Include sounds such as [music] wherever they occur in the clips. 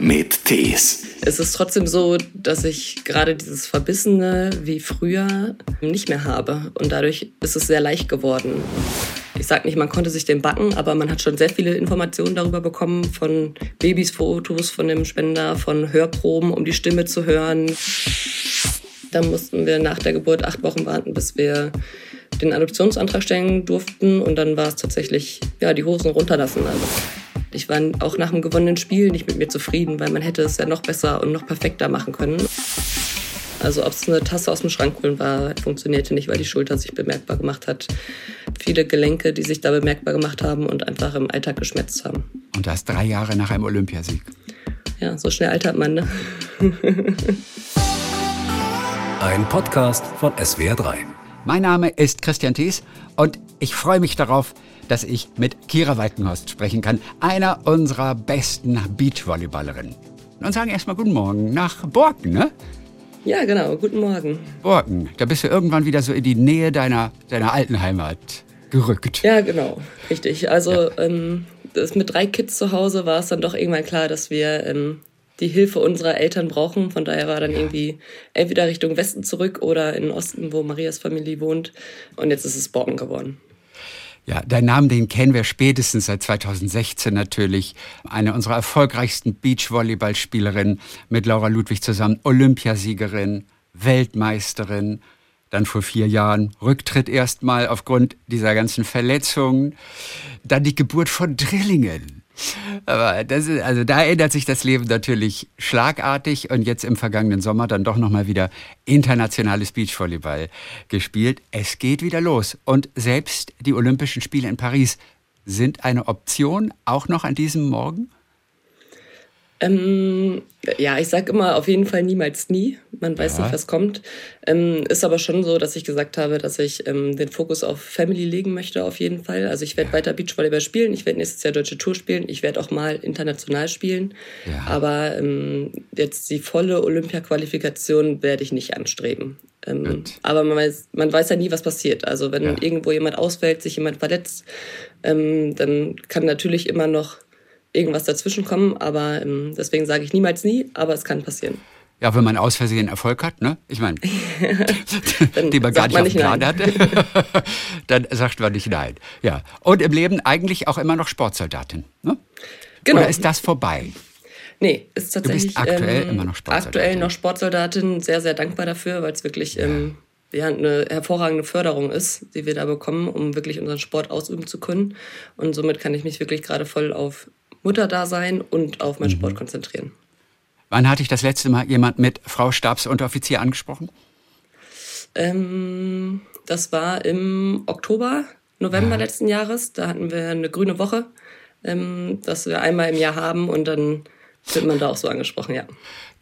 mit Tees. Es ist trotzdem so, dass ich gerade dieses Verbissene wie früher nicht mehr habe. Und dadurch ist es sehr leicht geworden. Ich sage nicht, man konnte sich den backen, aber man hat schon sehr viele Informationen darüber bekommen, von Babysfotos von dem Spender, von Hörproben, um die Stimme zu hören. Dann mussten wir nach der Geburt acht Wochen warten, bis wir den Adoptionsantrag stellen durften. Und dann war es tatsächlich, ja, die Hosen runterlassen. Also ich war auch nach dem gewonnenen Spiel nicht mit mir zufrieden, weil man hätte es ja noch besser und noch perfekter machen können. Also ob es eine Tasse aus dem Schrank holen war, funktionierte nicht, weil die Schulter sich bemerkbar gemacht hat. Viele Gelenke, die sich da bemerkbar gemacht haben und einfach im Alltag geschmerzt haben. Und das drei Jahre nach einem Olympiasieg. Ja, so schnell altert man, ne? Ein Podcast von SWR3. Mein Name ist Christian Thies und ich freue mich darauf, dass ich mit Kira Walkenhorst sprechen kann, einer unserer besten Beachvolleyballerinnen. Und sagen erstmal guten Morgen nach Borken, ne? Ja, genau, guten Morgen. Borken, da bist du irgendwann wieder so in die Nähe deiner, deiner alten Heimat gerückt. Ja, genau, richtig. Also ja. ähm, das mit drei Kids zu Hause war es dann doch irgendwann klar, dass wir ähm, die Hilfe unserer Eltern brauchen. Von daher war dann irgendwie entweder Richtung Westen zurück oder in den Osten, wo Marias Familie wohnt. Und jetzt ist es Borken geworden. Ja, dein Namen, den kennen wir spätestens seit 2016 natürlich. Eine unserer erfolgreichsten Beachvolleyballspielerinnen mit Laura Ludwig zusammen, Olympiasiegerin, Weltmeisterin. Dann vor vier Jahren Rücktritt erstmal aufgrund dieser ganzen Verletzungen. Dann die Geburt von Drillingen. Aber das ist, also da ändert sich das Leben natürlich schlagartig und jetzt im vergangenen Sommer dann doch nochmal wieder internationales Beachvolleyball gespielt. Es geht wieder los und selbst die Olympischen Spiele in Paris sind eine Option, auch noch an diesem Morgen? Ähm, ja, ich sage immer auf jeden Fall niemals nie. Man weiß ja. nicht, was kommt. Ähm, ist aber schon so, dass ich gesagt habe, dass ich ähm, den Fokus auf Family legen möchte, auf jeden Fall. Also ich werde ja. weiter Beachvolleyball spielen, ich werde nächstes Jahr Deutsche Tour spielen, ich werde auch mal international spielen. Ja. Aber ähm, jetzt die volle Olympia-Qualifikation werde ich nicht anstreben. Ähm, aber man weiß, man weiß ja nie, was passiert. Also wenn irgendwo jemand ausfällt, sich jemand verletzt, ähm, dann kann natürlich immer noch irgendwas dazwischen kommen, aber ähm, deswegen sage ich niemals nie, aber es kann passieren. Ja, wenn man aus Versehen Erfolg hat, ne? Ich meine, [laughs] [laughs] die man gar nicht auf dem Plan hatte, [laughs] dann sagt man nicht nein. Ja. Und im Leben eigentlich auch immer noch Sportsoldatin, ne? Genau. Oder ist das vorbei? Nee, ist tatsächlich. Du bist aktuell ähm, immer noch Sportsoldatin. Aktuell noch Sportsoldatin, sehr, sehr dankbar dafür, weil es wirklich ja. ähm, ja, eine hervorragende Förderung ist, die wir da bekommen, um wirklich unseren Sport ausüben zu können. Und somit kann ich mich wirklich gerade voll auf Mutterdasein und auf meinen mhm. Sport konzentrieren. Wann hatte ich das letzte Mal jemand mit Frau Stabsunteroffizier angesprochen? Ähm, das war im Oktober, November ja. letzten Jahres. Da hatten wir eine grüne Woche, ähm, das wir einmal im Jahr haben und dann wird man da auch so angesprochen, ja.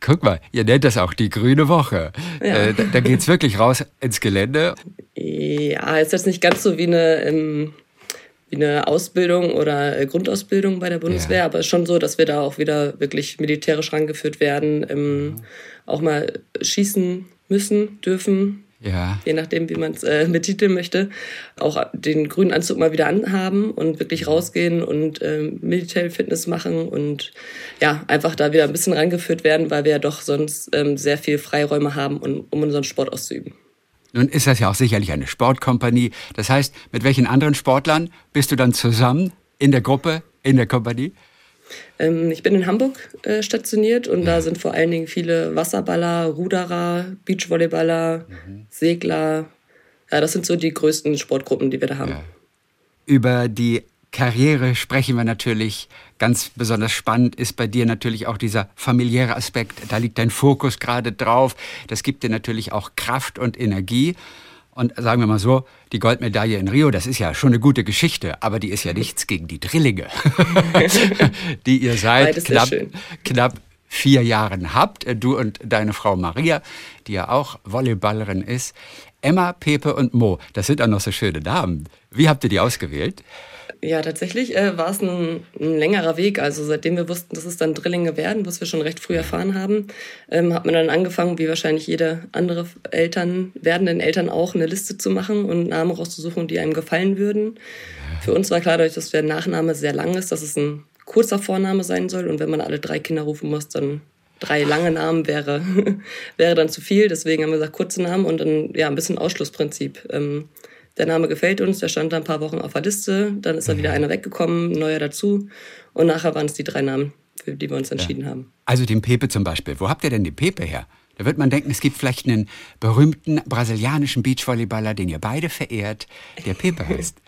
Guck mal, ihr nennt das auch die grüne Woche. Ja. Äh, da, da geht es wirklich raus ins Gelände. Ja, ist jetzt nicht ganz so wie eine ähm, wie eine Ausbildung oder äh, Grundausbildung bei der Bundeswehr, ja. aber es ist schon so, dass wir da auch wieder wirklich militärisch rangeführt werden, ähm, mhm. auch mal schießen müssen, dürfen. Ja. Je nachdem, wie man es äh, betiteln möchte, auch den grünen Anzug mal wieder anhaben und wirklich rausgehen und äh, Military Fitness machen und ja, einfach da wieder ein bisschen rangeführt werden, weil wir ja doch sonst ähm, sehr viel Freiräume haben, um, um unseren Sport auszuüben. Nun ist das ja auch sicherlich eine Sportkompanie. Das heißt, mit welchen anderen Sportlern bist du dann zusammen in der Gruppe, in der Kompanie? Ähm, ich bin in Hamburg äh, stationiert und ja. da sind vor allen Dingen viele Wasserballer, Ruderer, Beachvolleyballer, mhm. Segler. Ja, das sind so die größten Sportgruppen, die wir da haben. Ja. Über die Karriere sprechen wir natürlich. Ganz besonders spannend ist bei dir natürlich auch dieser familiäre Aspekt. Da liegt dein Fokus gerade drauf. Das gibt dir natürlich auch Kraft und Energie. Und sagen wir mal so, die Goldmedaille in Rio, das ist ja schon eine gute Geschichte, aber die ist ja nichts gegen die Drillinge, [laughs] die ihr seit knapp, knapp vier Jahren habt. Du und deine Frau Maria, die ja auch Volleyballerin ist. Emma, Pepe und Mo, das sind auch noch so schöne Namen. Wie habt ihr die ausgewählt? Ja, tatsächlich äh, war es ein, ein, längerer Weg. Also seitdem wir wussten, dass es dann Drillinge werden, was wir schon recht früh erfahren haben, ähm, hat man dann angefangen, wie wahrscheinlich jede andere Eltern, werdenden Eltern auch, eine Liste zu machen und Namen rauszusuchen, die einem gefallen würden. Für uns war klar, dadurch, dass der Nachname sehr lang ist, dass es ein kurzer Vorname sein soll. Und wenn man alle drei Kinder rufen muss, dann drei lange Namen wäre, [laughs] wäre dann zu viel. Deswegen haben wir gesagt, kurze Namen und dann ja ein bisschen Ausschlussprinzip. Ähm, der Name gefällt uns, der stand da ein paar Wochen auf der Liste, dann ist da wieder mhm. einer weggekommen, ein neuer dazu und nachher waren es die drei Namen, für die wir uns entschieden ja. haben. Also den Pepe zum Beispiel. Wo habt ihr denn die Pepe her? Da wird man denken, es gibt vielleicht einen berühmten brasilianischen Beachvolleyballer, den ihr beide verehrt, der Pepe [laughs] heißt.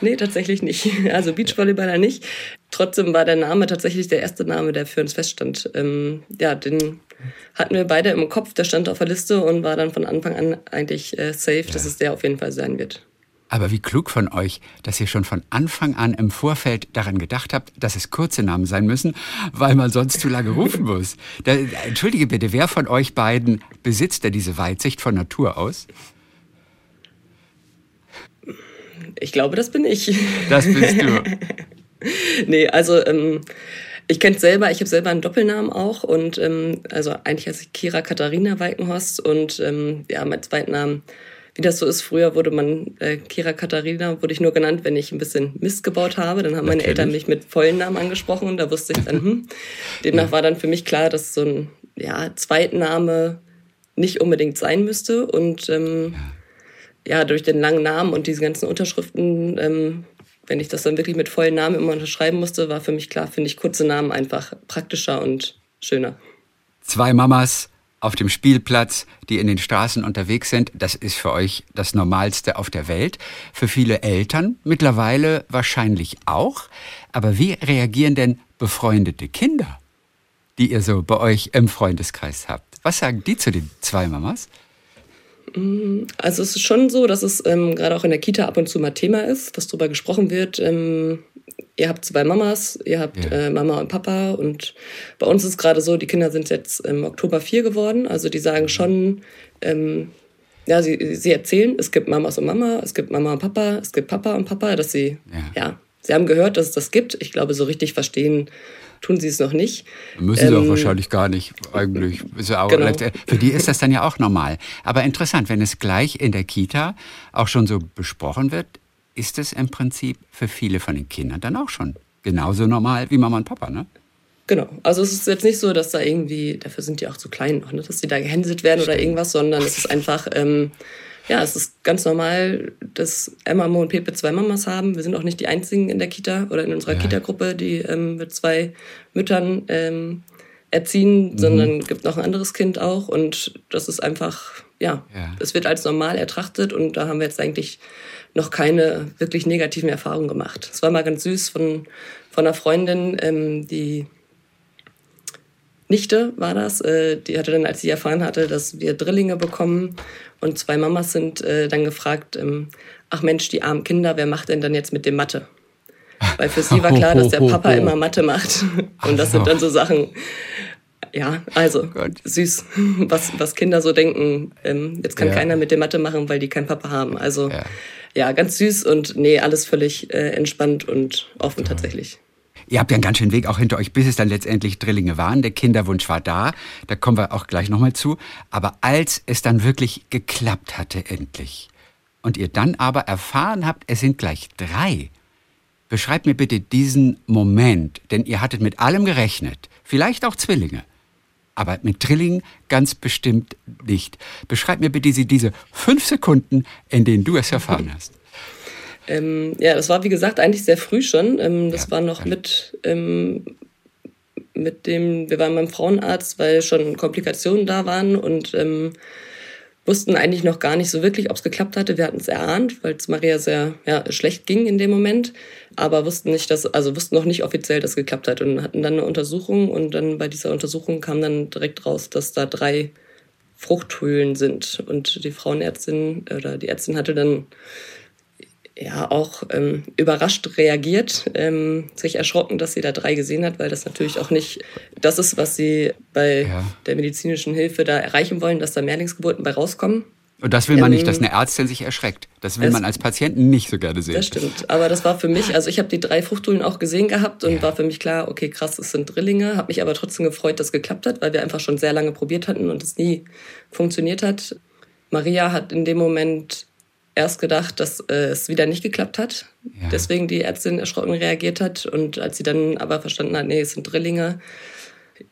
nee, tatsächlich nicht. [laughs] Also Beachvolleyballer nicht. Trotzdem war der Name tatsächlich der erste Name, der für uns feststand. Ähm, ja, den hatten wir beide im Kopf, der stand auf der Liste und war dann von Anfang an eigentlich äh, safe, ja. dass es der auf jeden Fall sein wird. Aber wie klug von euch, dass ihr schon von Anfang an im Vorfeld daran gedacht habt, dass es kurze Namen sein müssen, weil man sonst zu lange rufen muss. Da, entschuldige bitte, wer von euch beiden besitzt denn diese Weitsicht von Natur aus? Ich glaube, das bin ich. Das bist du. [laughs] nee, also ähm, ich kenne es selber, ich habe selber einen Doppelnamen auch und ähm, also eigentlich heiße ich Kira Katharina Weikenhorst und ähm, ja, mein zweiten Namen wie das so ist, früher wurde man äh, Kira Katharina, wurde ich nur genannt, wenn ich ein bisschen Mist gebaut habe. Dann haben meine Eltern mich mit vollen Namen angesprochen und da wusste ich dann, hm. Demnach ja. war dann für mich klar, dass so ein ja, Zweitname nicht unbedingt sein müsste. Und ähm, ja. ja. durch den langen Namen und diese ganzen Unterschriften, ähm, wenn ich das dann wirklich mit vollen Namen immer unterschreiben musste, war für mich klar, finde ich kurze Namen einfach praktischer und schöner. Zwei Mamas, auf dem Spielplatz, die in den Straßen unterwegs sind. Das ist für euch das Normalste auf der Welt. Für viele Eltern mittlerweile wahrscheinlich auch. Aber wie reagieren denn befreundete Kinder, die ihr so bei euch im Freundeskreis habt? Was sagen die zu den zwei Mamas? Mm, also es ist schon so, dass es ähm, gerade auch in der Kita ab und zu mal Thema ist, dass darüber gesprochen wird. Ähm, ihr habt zwei Mamas, ihr habt ja. äh, Mama und Papa und bei uns ist gerade so, die Kinder sind jetzt im Oktober vier geworden, also die sagen schon, ähm, ja, sie, sie erzählen, es gibt Mamas und Mama, es gibt Mama und Papa, es gibt Papa und Papa, dass sie, ja, ja sie haben gehört, dass es das gibt. Ich glaube, so richtig verstehen tun sie es noch nicht. Müssen sie ähm, auch wahrscheinlich gar nicht, eigentlich. Genau. Für die ist das dann ja auch normal. Aber interessant, wenn es gleich in der Kita auch schon so besprochen wird, ist es im Prinzip für viele von den Kindern dann auch schon genauso normal wie Mama und Papa, ne? Genau. Also es ist jetzt nicht so, dass da irgendwie, dafür sind die auch zu klein noch, ne, dass die da gehänselt werden Stimmt. oder irgendwas, sondern es ist einfach, ähm, ja, es ist ganz normal, dass Emma, Mo und Pepe zwei Mamas haben. Wir sind auch nicht die einzigen in der Kita oder in unserer ja. Kita-Gruppe, die ähm, mit zwei Müttern ähm, erziehen, mhm. sondern gibt noch ein anderes Kind auch. Und das ist einfach, ja, ja, es wird als normal ertrachtet und da haben wir jetzt eigentlich noch keine wirklich negativen Erfahrungen gemacht. Es war mal ganz süß von, von einer Freundin, ähm, die Nichte war das, äh, die hatte dann, als sie erfahren hatte, dass wir Drillinge bekommen und zwei Mamas sind, äh, dann gefragt, ähm, ach Mensch, die armen Kinder, wer macht denn dann jetzt mit dem Mathe? Weil für sie war klar, dass der Papa [laughs] immer Mathe macht. Und das sind dann so Sachen, ja, also Gott. süß, was, was Kinder so denken. Ähm, jetzt kann ja. keiner mit dem Mathe machen, weil die keinen Papa haben. Also ja ja, ganz süß und nee, alles völlig äh, entspannt und offen tatsächlich. Ihr habt ja einen ganz schönen Weg auch hinter euch, bis es dann letztendlich Drillinge waren. Der Kinderwunsch war da, da kommen wir auch gleich nochmal zu. Aber als es dann wirklich geklappt hatte, endlich, und ihr dann aber erfahren habt, es sind gleich drei, beschreibt mir bitte diesen Moment, denn ihr hattet mit allem gerechnet, vielleicht auch Zwillinge aber mit Trilling ganz bestimmt nicht. Beschreib mir bitte diese fünf Sekunden, in denen du es erfahren [laughs] hast. Ähm, ja, das war wie gesagt eigentlich sehr früh schon. Ähm, das ja, war noch mit, ähm, mit dem, wir waren beim Frauenarzt, weil schon Komplikationen da waren und ähm, wussten eigentlich noch gar nicht so wirklich, ob es geklappt hatte. Wir hatten es erahnt, weil es Maria sehr ja, schlecht ging in dem Moment, aber wussten nicht, dass, also wussten noch nicht offiziell, dass es geklappt hat und hatten dann eine Untersuchung und dann bei dieser Untersuchung kam dann direkt raus, dass da drei Fruchthöhlen sind und die Frauenärztin oder die Ärztin hatte dann ja auch ähm, überrascht reagiert, ähm, sich erschrocken, dass sie da drei gesehen hat, weil das natürlich auch nicht das ist, was sie bei ja. der medizinischen Hilfe da erreichen wollen, dass da Mehrlingsgeburten bei rauskommen. Und das will man ähm, nicht, dass eine Ärztin sich erschreckt. Das will das, man als Patienten nicht so gerne sehen. Das stimmt. Aber das war für mich, also ich habe die drei Fruchtholen auch gesehen gehabt und ja. war für mich klar, okay, krass, es sind Drillinge. Habe mich aber trotzdem gefreut, dass es geklappt hat, weil wir einfach schon sehr lange probiert hatten und es nie funktioniert hat. Maria hat in dem Moment erst gedacht, dass äh, es wieder nicht geklappt hat. Ja. Deswegen die Ärztin erschrocken reagiert hat. Und als sie dann aber verstanden hat, nee, es sind Drillinge,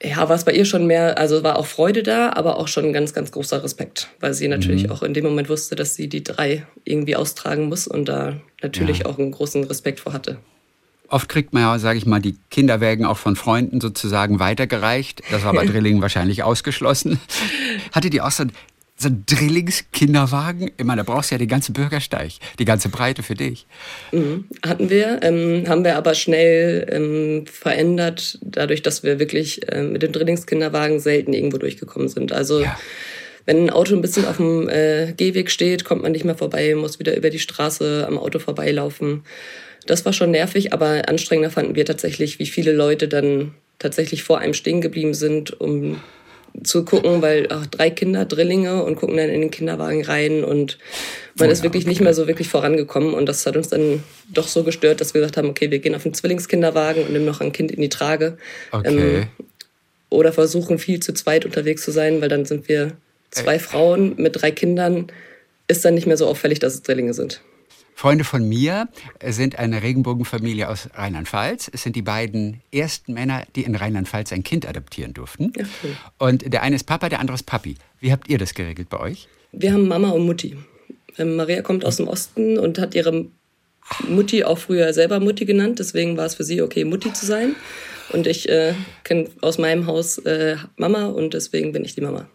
ja, war es bei ihr schon mehr, also war auch Freude da, aber auch schon ein ganz, ganz großer Respekt, weil sie natürlich mhm. auch in dem Moment wusste, dass sie die drei irgendwie austragen muss und da natürlich ja. auch einen großen Respekt vor hatte. Oft kriegt man ja, sage ich mal, die Kinderwägen auch von Freunden sozusagen weitergereicht. Das war bei [laughs] Drillingen wahrscheinlich ausgeschlossen. Hattet ihr auch so so ein Drillingskinderwagen. Ich meine, da brauchst du ja den ganzen Bürgersteig, die ganze Breite für dich. Mhm. Hatten wir, ähm, haben wir aber schnell ähm, verändert, dadurch, dass wir wirklich ähm, mit dem Drillingskinderwagen selten irgendwo durchgekommen sind. Also ja. wenn ein Auto ein bisschen auf dem äh, Gehweg steht, kommt man nicht mehr vorbei, muss wieder über die Straße am Auto vorbeilaufen. Das war schon nervig, aber anstrengender fanden wir tatsächlich, wie viele Leute dann tatsächlich vor einem stehen geblieben sind, um zu gucken, weil ach, drei Kinder, Drillinge und gucken dann in den Kinderwagen rein und man oh, ist wirklich okay. nicht mehr so wirklich vorangekommen und das hat uns dann doch so gestört, dass wir gesagt haben, okay, wir gehen auf den Zwillingskinderwagen und nehmen noch ein Kind in die Trage. Okay. Ähm, oder versuchen viel zu zweit unterwegs zu sein, weil dann sind wir zwei Ey. Frauen mit drei Kindern, ist dann nicht mehr so auffällig, dass es Drillinge sind. Freunde von mir sind eine Regenbogenfamilie aus Rheinland-Pfalz. Es sind die beiden ersten Männer, die in Rheinland-Pfalz ein Kind adoptieren durften. Cool. Und der eine ist Papa, der andere ist Papi. Wie habt ihr das geregelt bei euch? Wir haben Mama und Mutti. Ähm, Maria kommt aus dem Osten und hat ihre Mutti auch früher selber Mutti genannt. Deswegen war es für sie okay, Mutti zu sein. Und ich äh, kenne aus meinem Haus äh, Mama und deswegen bin ich die Mama.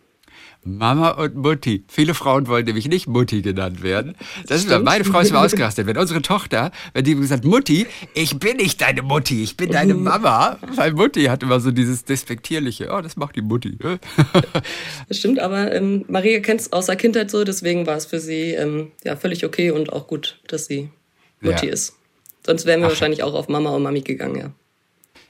Mama und Mutti. Viele Frauen wollen nämlich nicht Mutti genannt werden. Das ist meine Frau ist mir ausgerastet. Wenn unsere Tochter, wenn die gesagt Mutti, ich bin nicht deine Mutti, ich bin deine Mama. Weil Mutti hat immer so dieses despektierliche, oh, das macht die Mutti. [laughs] das stimmt, aber ähm, Maria kennt es aus der Kindheit so, deswegen war es für sie ähm, ja völlig okay und auch gut, dass sie Mutti ja. ist. Sonst wären wir Ach. wahrscheinlich auch auf Mama und Mami gegangen, ja.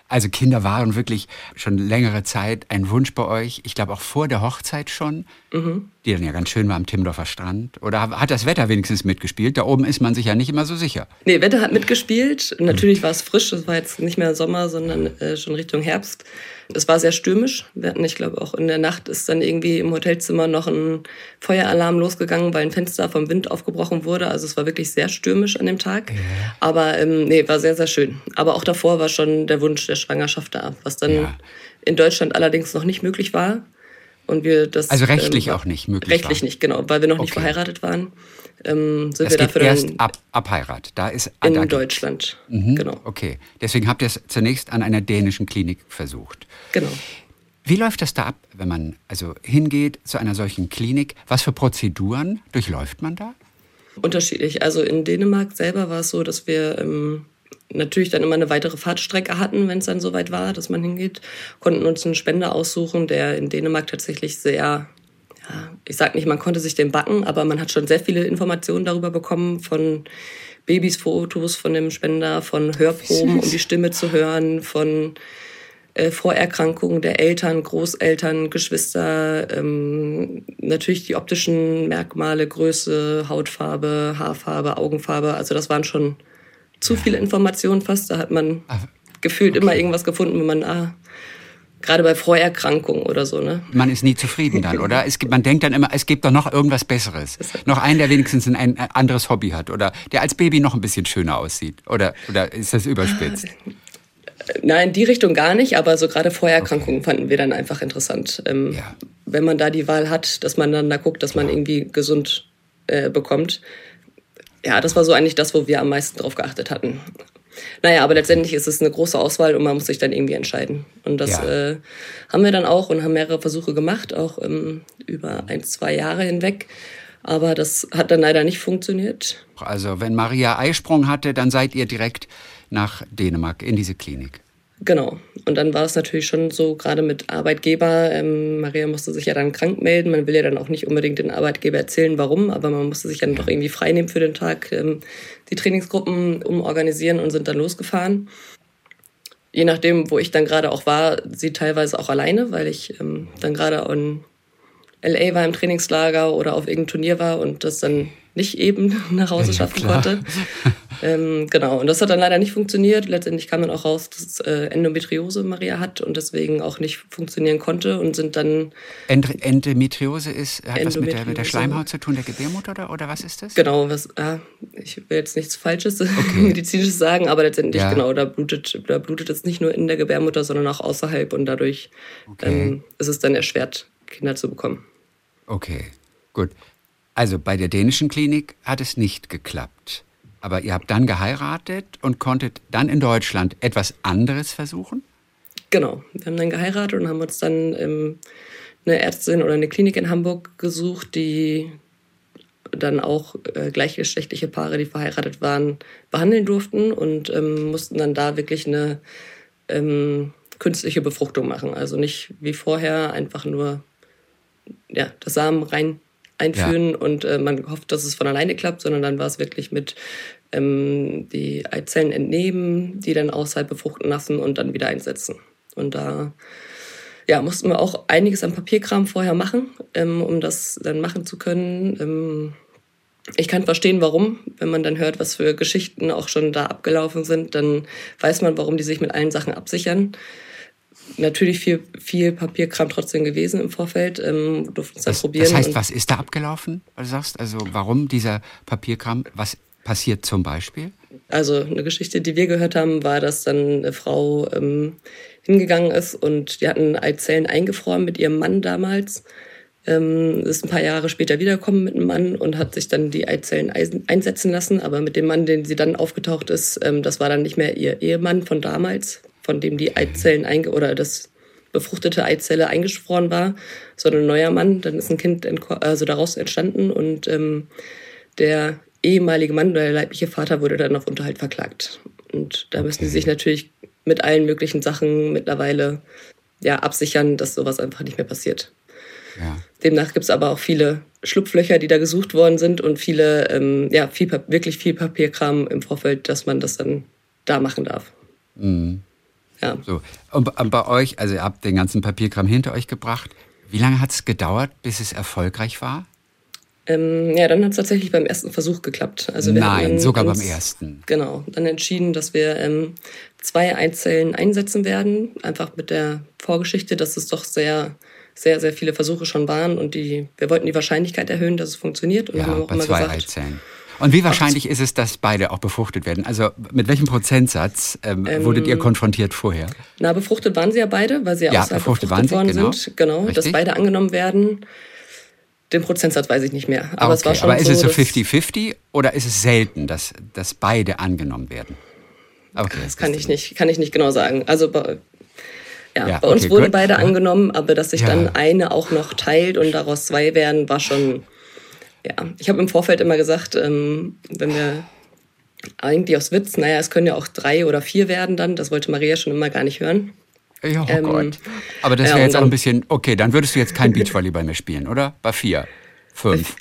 Also Kinder waren wirklich schon längere Zeit ein Wunsch bei euch. Ich glaube auch vor der Hochzeit schon, mhm. die dann ja ganz schön war am Timmendorfer Strand. Oder hat das Wetter wenigstens mitgespielt? Da oben ist man sich ja nicht immer so sicher. Nee, Wetter hat mitgespielt. Natürlich war es frisch. Es war jetzt nicht mehr Sommer, sondern äh, schon Richtung Herbst. Es war sehr stürmisch. Wir hatten, ich glaube, auch in der Nacht ist dann irgendwie im Hotelzimmer noch ein Feueralarm losgegangen, weil ein Fenster vom Wind aufgebrochen wurde. Also es war wirklich sehr stürmisch an dem Tag. Ja. Aber ähm, nee, war sehr, sehr schön. Aber auch davor war schon der Wunsch der Schwangerschaft da, was dann ja. in Deutschland allerdings noch nicht möglich war. Und wir das, also rechtlich ähm, auch nicht möglich Rechtlich war. nicht, genau, weil wir noch okay. nicht verheiratet waren. Ähm, sind das wir dafür erst ab, ab Heirat. Da ist in da Deutschland. Mhm, genau. Okay, deswegen habt ihr es zunächst an einer dänischen Klinik versucht. Genau. Wie läuft das da ab, wenn man also hingeht zu einer solchen Klinik? Was für Prozeduren durchläuft man da? Unterschiedlich. Also in Dänemark selber war es so, dass wir ähm, natürlich dann immer eine weitere Fahrtstrecke hatten, wenn es dann soweit war, dass man hingeht, konnten uns einen Spender aussuchen, der in Dänemark tatsächlich sehr, ja, ich sag nicht, man konnte sich den backen, aber man hat schon sehr viele Informationen darüber bekommen von Babys Fotos von dem Spender, von Hörproben, um die Stimme zu hören, von äh, Vorerkrankungen der Eltern, Großeltern, Geschwister, ähm, natürlich die optischen Merkmale, Größe, Hautfarbe, Haarfarbe, Augenfarbe. Also das waren schon zu viele Informationen fast. Da hat man gefühlt okay. immer irgendwas gefunden, wenn man, ah, gerade bei Vorerkrankungen oder so, ne? Man ist nie zufrieden dann, oder? Es gibt, man denkt dann immer, es gibt doch noch irgendwas Besseres. Noch einen, der wenigstens ein anderes Hobby hat oder der als Baby noch ein bisschen schöner aussieht. Oder, oder ist das überspitzt? Nein, die Richtung gar nicht, aber so gerade Vorerkrankungen okay. fanden wir dann einfach interessant. Ähm, ja. Wenn man da die Wahl hat, dass man dann da guckt, dass man irgendwie gesund äh, bekommt, ja, das war so eigentlich das, wo wir am meisten drauf geachtet hatten. Naja, aber letztendlich ist es eine große Auswahl und man muss sich dann irgendwie entscheiden. Und das ja. äh, haben wir dann auch und haben mehrere Versuche gemacht, auch ähm, über ein, zwei Jahre hinweg. Aber das hat dann leider nicht funktioniert. Also wenn Maria Eisprung hatte, dann seid ihr direkt nach Dänemark in diese Klinik. Genau. Und dann war es natürlich schon so, gerade mit Arbeitgeber. Ähm, Maria musste sich ja dann krank melden. Man will ja dann auch nicht unbedingt den Arbeitgeber erzählen, warum, aber man musste sich dann doch irgendwie freinehmen für den Tag, ähm, die Trainingsgruppen umorganisieren und sind dann losgefahren. Je nachdem, wo ich dann gerade auch war, sie teilweise auch alleine, weil ich ähm, dann gerade an LA war im Trainingslager oder auf irgendeinem Turnier war und das dann nicht eben [laughs] nach Hause schaffen ja, konnte. ähm, genau, und das hat dann leider nicht funktioniert. Letztendlich kam dann auch raus, dass äh, Endometriose Maria hat und deswegen auch nicht funktionieren konnte und sind dann. End Endometriose ist, hat was mit der, mit der Schleimhaut zu tun, der Gebärmutter oder, oder was ist das? Genau, was, äh, ich will jetzt nichts Falsches [laughs] okay. medizinisches sagen, aber letztendlich, ja. genau, da blutet, da blutet es nicht nur in der Gebärmutter, sondern auch außerhalb und dadurch okay. ähm, ist es dann erschwert, Kinder zu bekommen. Okay, gut. Also bei der dänischen Klinik hat es nicht geklappt. Aber ihr habt dann geheiratet und konntet dann in Deutschland etwas anderes versuchen? Genau. Wir haben dann geheiratet und haben uns dann ähm, eine Ärztin oder eine Klinik in Hamburg gesucht, die dann auch äh, gleichgeschlechtliche Paare, die verheiratet waren, behandeln durften und ähm, mussten dann da wirklich eine ähm, künstliche Befruchtung machen. Also nicht wie vorher einfach nur ja, das Samen rein einführen ja. und äh, man hofft, dass es von alleine klappt, sondern dann war es wirklich mit ähm, die Eizellen entnehmen, die dann außerhalb befruchten lassen und dann wieder einsetzen. Und da ja, mussten wir auch einiges an Papierkram vorher machen, ähm, um das dann machen zu können. Ähm, ich kann verstehen, warum. Wenn man dann hört, was für Geschichten auch schon da abgelaufen sind, dann weiß man, warum die sich mit allen Sachen absichern natürlich viel, viel Papierkram trotzdem gewesen im Vorfeld. Ähm, durften es dann probieren. Das heißt, was ist da abgelaufen, du sagst? Also warum dieser Papierkram? Was passiert zum Beispiel? Also eine Geschichte, die wir gehört haben, war, dass dann eine Frau ähm, hingegangen ist und die hatten Eizellen eingefroren mit ihrem Mann damals. Ähm, ist ein paar Jahre später wiedergekommen mit einem Mann und hat sich dann die Eizellen einsetzen lassen. Aber mit dem Mann, den sie dann aufgetaucht ist, ähm, das war dann nicht mehr ihr Ehemann von damals, von dem die Eizellen einge oder das befruchtete Eizelle eingeschworen war, sondern ein neuer Mann. Dann ist ein Kind also daraus entstanden und ähm, der ehemalige Mann oder der leibliche Vater wurde dann auf Unterhalt verklagt. Und da müssen sie sich natürlich mit allen möglichen Sachen mittlerweile ja, absichern, dass sowas einfach nicht mehr passiert. Ja. Demnach gibt es aber auch viele Schlupflöcher, die da gesucht worden sind und viele, ähm, ja, viel, wirklich viel Papierkram im Vorfeld, dass man das dann da machen darf. Mhm. Ja. So. Und bei euch, also ihr habt den ganzen Papierkram hinter euch gebracht. Wie lange hat es gedauert, bis es erfolgreich war? Ähm, ja, dann hat es tatsächlich beim ersten Versuch geklappt. Also Nein, sogar uns, beim ersten. Genau, dann entschieden, dass wir ähm, zwei Eizellen einsetzen werden, einfach mit der Vorgeschichte, dass es doch sehr, sehr, sehr viele Versuche schon waren und die, wir wollten die Wahrscheinlichkeit erhöhen, dass es funktioniert. Und ja, haben auch bei immer zwei gesagt, Eizellen. Und wie wahrscheinlich ist es, dass beide auch befruchtet werden? Also mit welchem Prozentsatz ähm, ähm, wurdet ihr konfrontiert vorher? Na, befruchtet waren sie ja beide, weil sie ja, außerhalb befruchtet, befruchtet worden genau. sind. Genau, Richtig? dass beide angenommen werden. Den Prozentsatz weiß ich nicht mehr. Aber, okay. es war schon Aber ist so, es so 50-50 oder ist es selten, dass, dass beide angenommen werden? Okay, das kann ich, nicht, kann ich nicht genau sagen. Also bei, ja, ja, bei uns okay, wurden gut. beide angenommen, aber dass sich ja. dann eine auch noch teilt und daraus zwei werden, war schon ja, ich habe im Vorfeld immer gesagt, ähm, wenn wir eigentlich aus Witz, naja, es können ja auch drei oder vier werden dann, das wollte Maria schon immer gar nicht hören. Ja, oh ähm, Gott. Aber das wäre ja, jetzt auch ein bisschen, okay, dann würdest du jetzt kein Beachvolleyball mehr spielen, oder? Bei vier, fünf.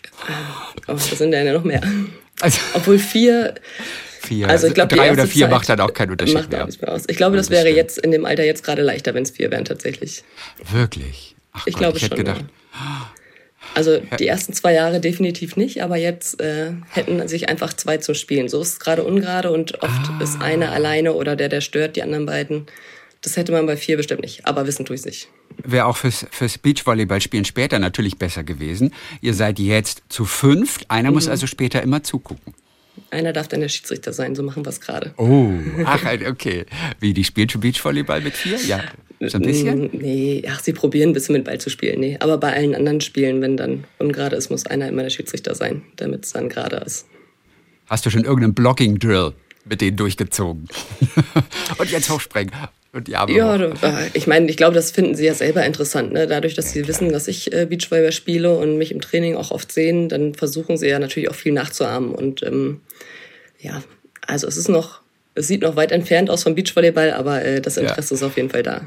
Oh, das sind ja noch mehr. Also, Obwohl vier, vier. Also ich glaube, drei oder vier Zeit macht dann auch keinen Unterschied macht mehr. mehr aus. Ich glaube, das, das wäre stimmt. jetzt in dem Alter jetzt gerade leichter, wenn es vier wären tatsächlich. Wirklich? Ach ich Gott, glaube ich hätte schon, gedacht. Ja. Also die ersten zwei Jahre definitiv nicht, aber jetzt äh, hätten sich einfach zwei zum Spielen. So ist es gerade ungerade und oft ah. ist einer alleine oder der, der stört die anderen beiden. Das hätte man bei vier bestimmt nicht, aber wissen tue ich nicht. Wäre auch fürs, fürs Beachvolleyballspielen später natürlich besser gewesen. Ihr seid jetzt zu fünft, einer mhm. muss also später immer zugucken. Einer darf dann der Schiedsrichter sein, so machen wir es gerade. Oh, ach, okay. Wie, die spielt schon Beachvolleyball mit vier? Ja, so ein bisschen? Nee, ach, sie probieren ein bisschen mit Ball zu spielen. Nee, aber bei allen anderen Spielen, wenn dann ungerade ist, muss einer immer der Schiedsrichter sein, damit es dann gerade ist. Hast du schon irgendeinen Blocking-Drill mit denen durchgezogen? [laughs] Und jetzt hochsprengen. Und die Arme ja, hoch. Äh, ich meine, ich glaube, das finden sie ja selber interessant. Ne? Dadurch, dass ja, sie klar. wissen, dass ich äh, Beachvolleyball spiele und mich im Training auch oft sehen, dann versuchen sie ja natürlich auch viel nachzuahmen. Und ähm, ja, also es ist noch, es sieht noch weit entfernt aus vom Beachvolleyball, aber äh, das Interesse ja. ist auf jeden Fall da.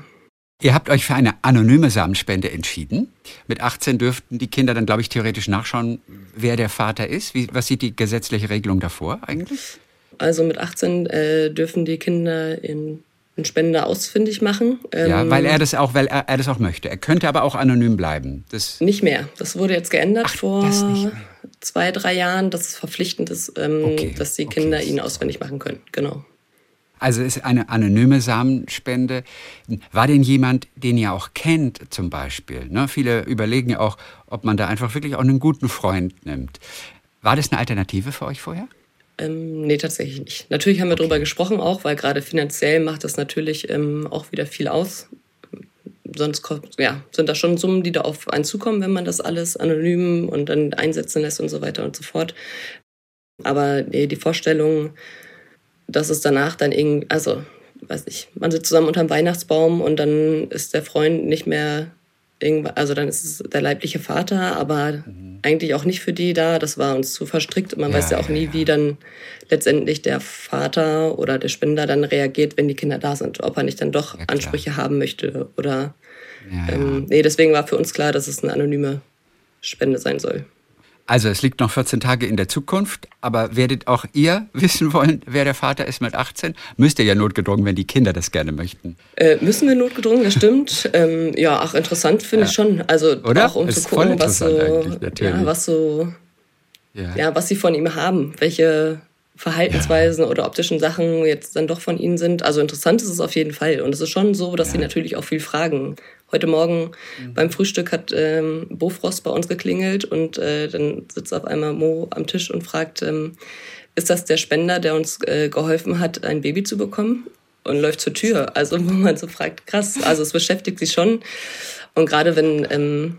Ihr habt euch für eine anonyme Samenspende entschieden. Mit 18 dürften die Kinder dann, glaube ich, theoretisch nachschauen, wer der Vater ist. Wie, was sieht die gesetzliche Regelung davor eigentlich? Also mit 18 äh, dürfen die Kinder in einen Spender ausfindig machen. ja, ähm, weil er das auch, weil er, er, das auch möchte. Er könnte aber auch anonym bleiben. Das nicht mehr. Das wurde jetzt geändert Ach, vor zwei, drei Jahren, dass es verpflichtend ist, ähm, okay, dass die Kinder okay. ihn ausfindig machen können. Genau. Also ist eine anonyme Samenspende. War denn jemand, den ihr auch kennt, zum Beispiel? Ne? Viele überlegen ja auch, ob man da einfach wirklich auch einen guten Freund nimmt. War das eine Alternative für euch vorher? Ähm, nee, tatsächlich nicht. Natürlich haben wir okay. darüber gesprochen auch, weil gerade finanziell macht das natürlich ähm, auch wieder viel aus. Sonst ja, sind da schon Summen, die da auf einen zukommen, wenn man das alles anonym und dann einsetzen lässt und so weiter und so fort. Aber nee, die Vorstellung, dass es danach dann irgendwie, also, weiß nicht, man sitzt zusammen unterm Weihnachtsbaum und dann ist der Freund nicht mehr irgendwann, also dann ist es der leibliche Vater, aber mhm. eigentlich auch nicht für die da. Das war uns zu verstrickt. Man ja, weiß ja auch nie, ja. wie dann letztendlich der Vater oder der Spender dann reagiert, wenn die Kinder da sind. Ob er nicht dann doch Ansprüche haben möchte oder. Ähm, nee, deswegen war für uns klar, dass es eine anonyme Spende sein soll. Also es liegt noch 14 Tage in der Zukunft, aber werdet auch ihr [laughs] wissen wollen, wer der Vater ist mit 18? Müsst ihr ja notgedrungen, wenn die Kinder das gerne möchten. Äh, müssen wir notgedrungen, das stimmt. [laughs] ähm, ja, ach, interessant finde ja. ich schon. Also Oder? auch um ist zu gucken, was so, ja, was so, ja. ja. was sie von ihm haben, welche Verhaltensweisen ja. oder optischen Sachen jetzt dann doch von ihnen sind. Also interessant ist es auf jeden Fall. Und es ist schon so, dass sie natürlich auch viel fragen Heute Morgen mhm. beim Frühstück hat ähm, Bofrost bei uns geklingelt und äh, dann sitzt auf einmal Mo am Tisch und fragt, ähm, ist das der Spender, der uns äh, geholfen hat, ein Baby zu bekommen? Und läuft zur Tür. Also wo man so fragt, krass, also es beschäftigt sie schon. Und gerade wenn, ähm,